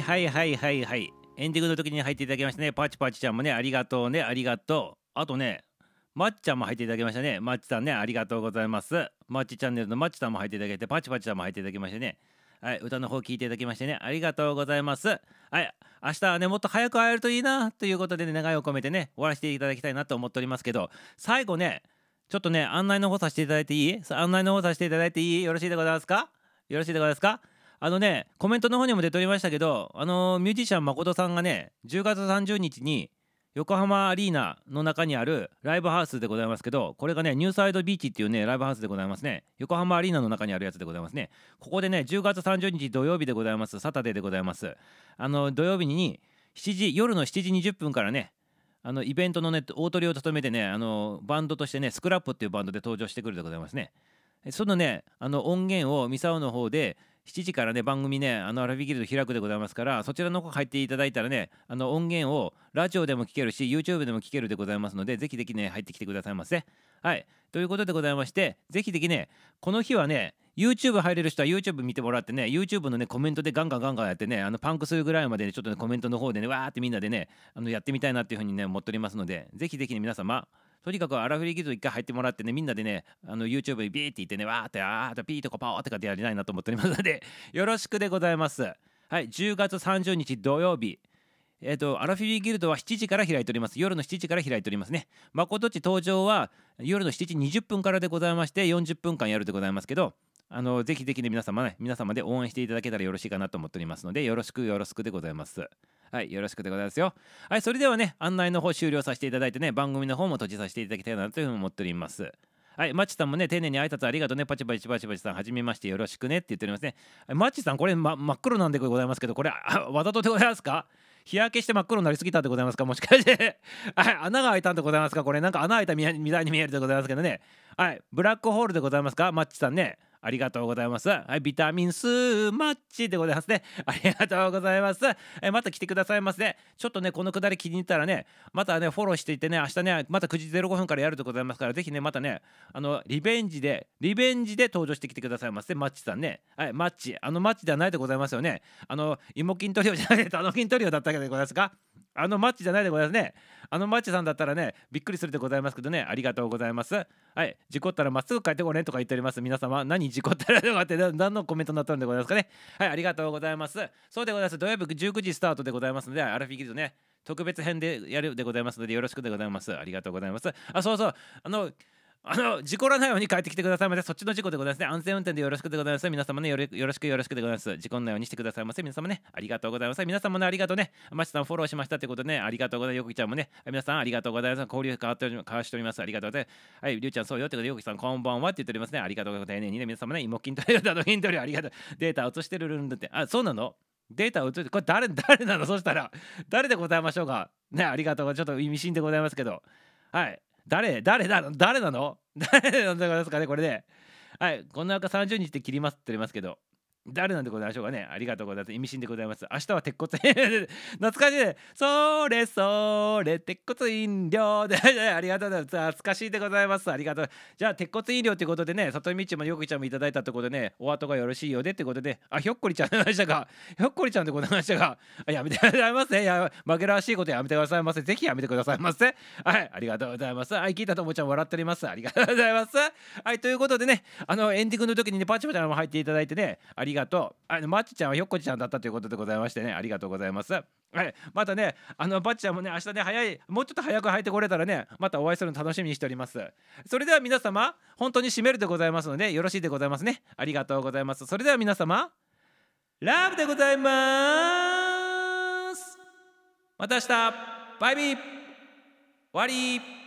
Speaker 1: はいはいはいはいはい。エンディングの時に入っていただきましたね。パチパチちゃんもねありがとうねありがとう。あとねマッチちゃんも入っていただきましたね。マッチさんねありがとうございます。マッチチャンネルのマッチさんも入っていただいてパチパチさんも入っていただきましてね。はい歌の方聞いていただきましてね。ありがとうございます。はい明日はねもっと早く会えるといいなということでね願いを込めてね終わらせていただきたいなと思っておりますけど最後ねちょっとね案内の方させていただいていい？案内の方させていただいていい？よろしいでございますか？よろしいでございますか？あのねコメントの方にも出ておりましたけどあのミュージシャン誠さんがね10月30日に横浜アリーナの中にあるライブハウスでございますけどこれがねニューサイドビーチっていうねライブハウスでございますね。横浜アリーナの中にあるやつでございますね。ここでね10月30日土曜日でございます。サタデーでございます。あの土曜日に7時夜の7時20分からねあのイベントのね大トリを務めてねあのバンドとしてねスクラップっていうバンドで登場してくるでございますね。そのねあの音源をミサオの方で7時からね番組ねあのアラフィギルド開くでございますからそちらの方入っていただいたらねあの音源をラジオでも聞けるし YouTube でも聞けるでございますのでぜひぜひね入ってきてくださいませ。はい。ということでございましてぜひぜひねこの日はね YouTube 入れる人は YouTube 見てもらってね YouTube のねコメントでガンガンガンガンやってねあのパンクするぐらいまでねちょっとねコメントの方でねわーってみんなでねあのやってみたいなっていうふうにね思っておりますのでぜひぜひね皆様とにかくアラフィリギルド一回入ってもらってねみんなでねあの YouTube にビーって言ってねわーってあーってピーとかパーってかってやりたいなと思っておりますのでよろしくでございます。はい10月30日土曜日。えっ、ー、とアラフィリギルドは7時から開いております。夜の7時から開いておりますね。まことち登場は夜の7時20分からでございまして40分間やるでございますけどあのぜひぜひね皆様ね皆様で応援していただけたらよろしいかなと思っておりますのでよろしくよろしくでございますはいよろしくでございますよはいそれではね案内の方終了させていただいてね番組の方も閉じさせていただきたいなというふうに思っておりますはい、マッチさんもね、丁寧に挨拶ありがとうね、パチパチパチパチさん、はじめましてよろしくねって言っておりますね。マッチさん、これ、ま、真っ黒なんでございますけど、これ、わざとでございますか日焼けして真っ黒になりすぎたんでございますかもしかしてはい、穴が開いたんでございますかこれ、なんか穴開いたみたいに見えるでございますけどね。はい、ブラックホールでございますかマッチさんね。ありがとうございます。はい、ビタミンスマッチでございますね。ありがとうございます。えまた来てくださいませ、ね。ちょっとね、このくだり気に入ったらね、またね、フォローしていってね、明日ね、また9時05分からやるでございますから、ぜひね、またね、あの、リベンジで、リベンジで登場してきてくださいませ、マッチさんね。はい、マッチ。あのマッチではないでございますよね。あの、芋筋トリオじゃない、あの筋トリオだったわけでございますかあのマッチじゃないでございますね。あのマッチさんだったらね、びっくりするでございますけどね、ありがとうございます。はい、事故ったらまっすぐ帰ってこれとか言っております。皆様、何事故ったらとかって何のコメントになったんでございますかね。はい、ありがとうございます。そうでございます。土曜日19時スタートでございますので、アルフィギルドね、特別編でやるでございますので、よろしくでございます。ありがとうございます。あ、そうそう、あの、あの事故らないように帰ってきてくださいませ。そっちの事故でございますね。安全運転でよろしくでございます。皆様ねよろしくよろしくでございます。事故らないようにしてくださいませ。皆様ね、ありがとうございます。皆様ね、ありがとうね。マチさんフォローしましたということでね、ありがとうございます。よくちゃんもね、皆さんありがとうございます。交流変わっており交わしております。ありがとうございます。はい、りゅうちゃんそうよということで、よくさんこんばんはって言っておりますね。ありがとうございます。ね、皆様ね、芋筋トレーダーのヒントありがとう。データ映してるるんだって。あ、そうなのデータ映って、これ誰、誰なのそしたら、誰でございましょうか。ね、ありがとう。ちょっと意味深でございますけど。はい。誰誰だ誰なの？*laughs* 誰なんですかねこれで、はい、こんな赤30日って切りますって言いますけど、誰なんでございましょうかね。ありがとうございます。意味深でございます。明日は鉄骨懐かしい。ね。それそれ、鉄骨飲料でありがとうござい。ます。懐かしい。でござい。ます。ありがとう。じゃあ、鉄骨飲料とい。うことでね、里見ちもよくちゃんもい。ただいたとい。うことでね、お後がよろしい。ようでってことで、あ、ひょっこりちゃんでましたか。ひょっこりちゃんでございましたが、やめてください。ませ。や、紛らわしい。ことやめてください。ませ。ぜひやめてください。ませ。はい、ありがとうござい。ます。はい、聞いたともちゃん笑っております。ありがとうござい。ます。はい、ということでね、あの、エンディングの時にね、パチパチも入ってい。ただいてね、ありがとう。あのマッチちゃんはひょっこちゃんだったということでございましてね。ありがとうございます。はい。またねあのバッチちゃんもね明日ね早いもうちょっと早く入ってこれたらねまたお会いするの楽しみにしております。それでは皆様本当に締めるでございますのでよろしいでございますね。ありがとうございます。それでは皆様ラブでございます。また明日。バイビー。終わり。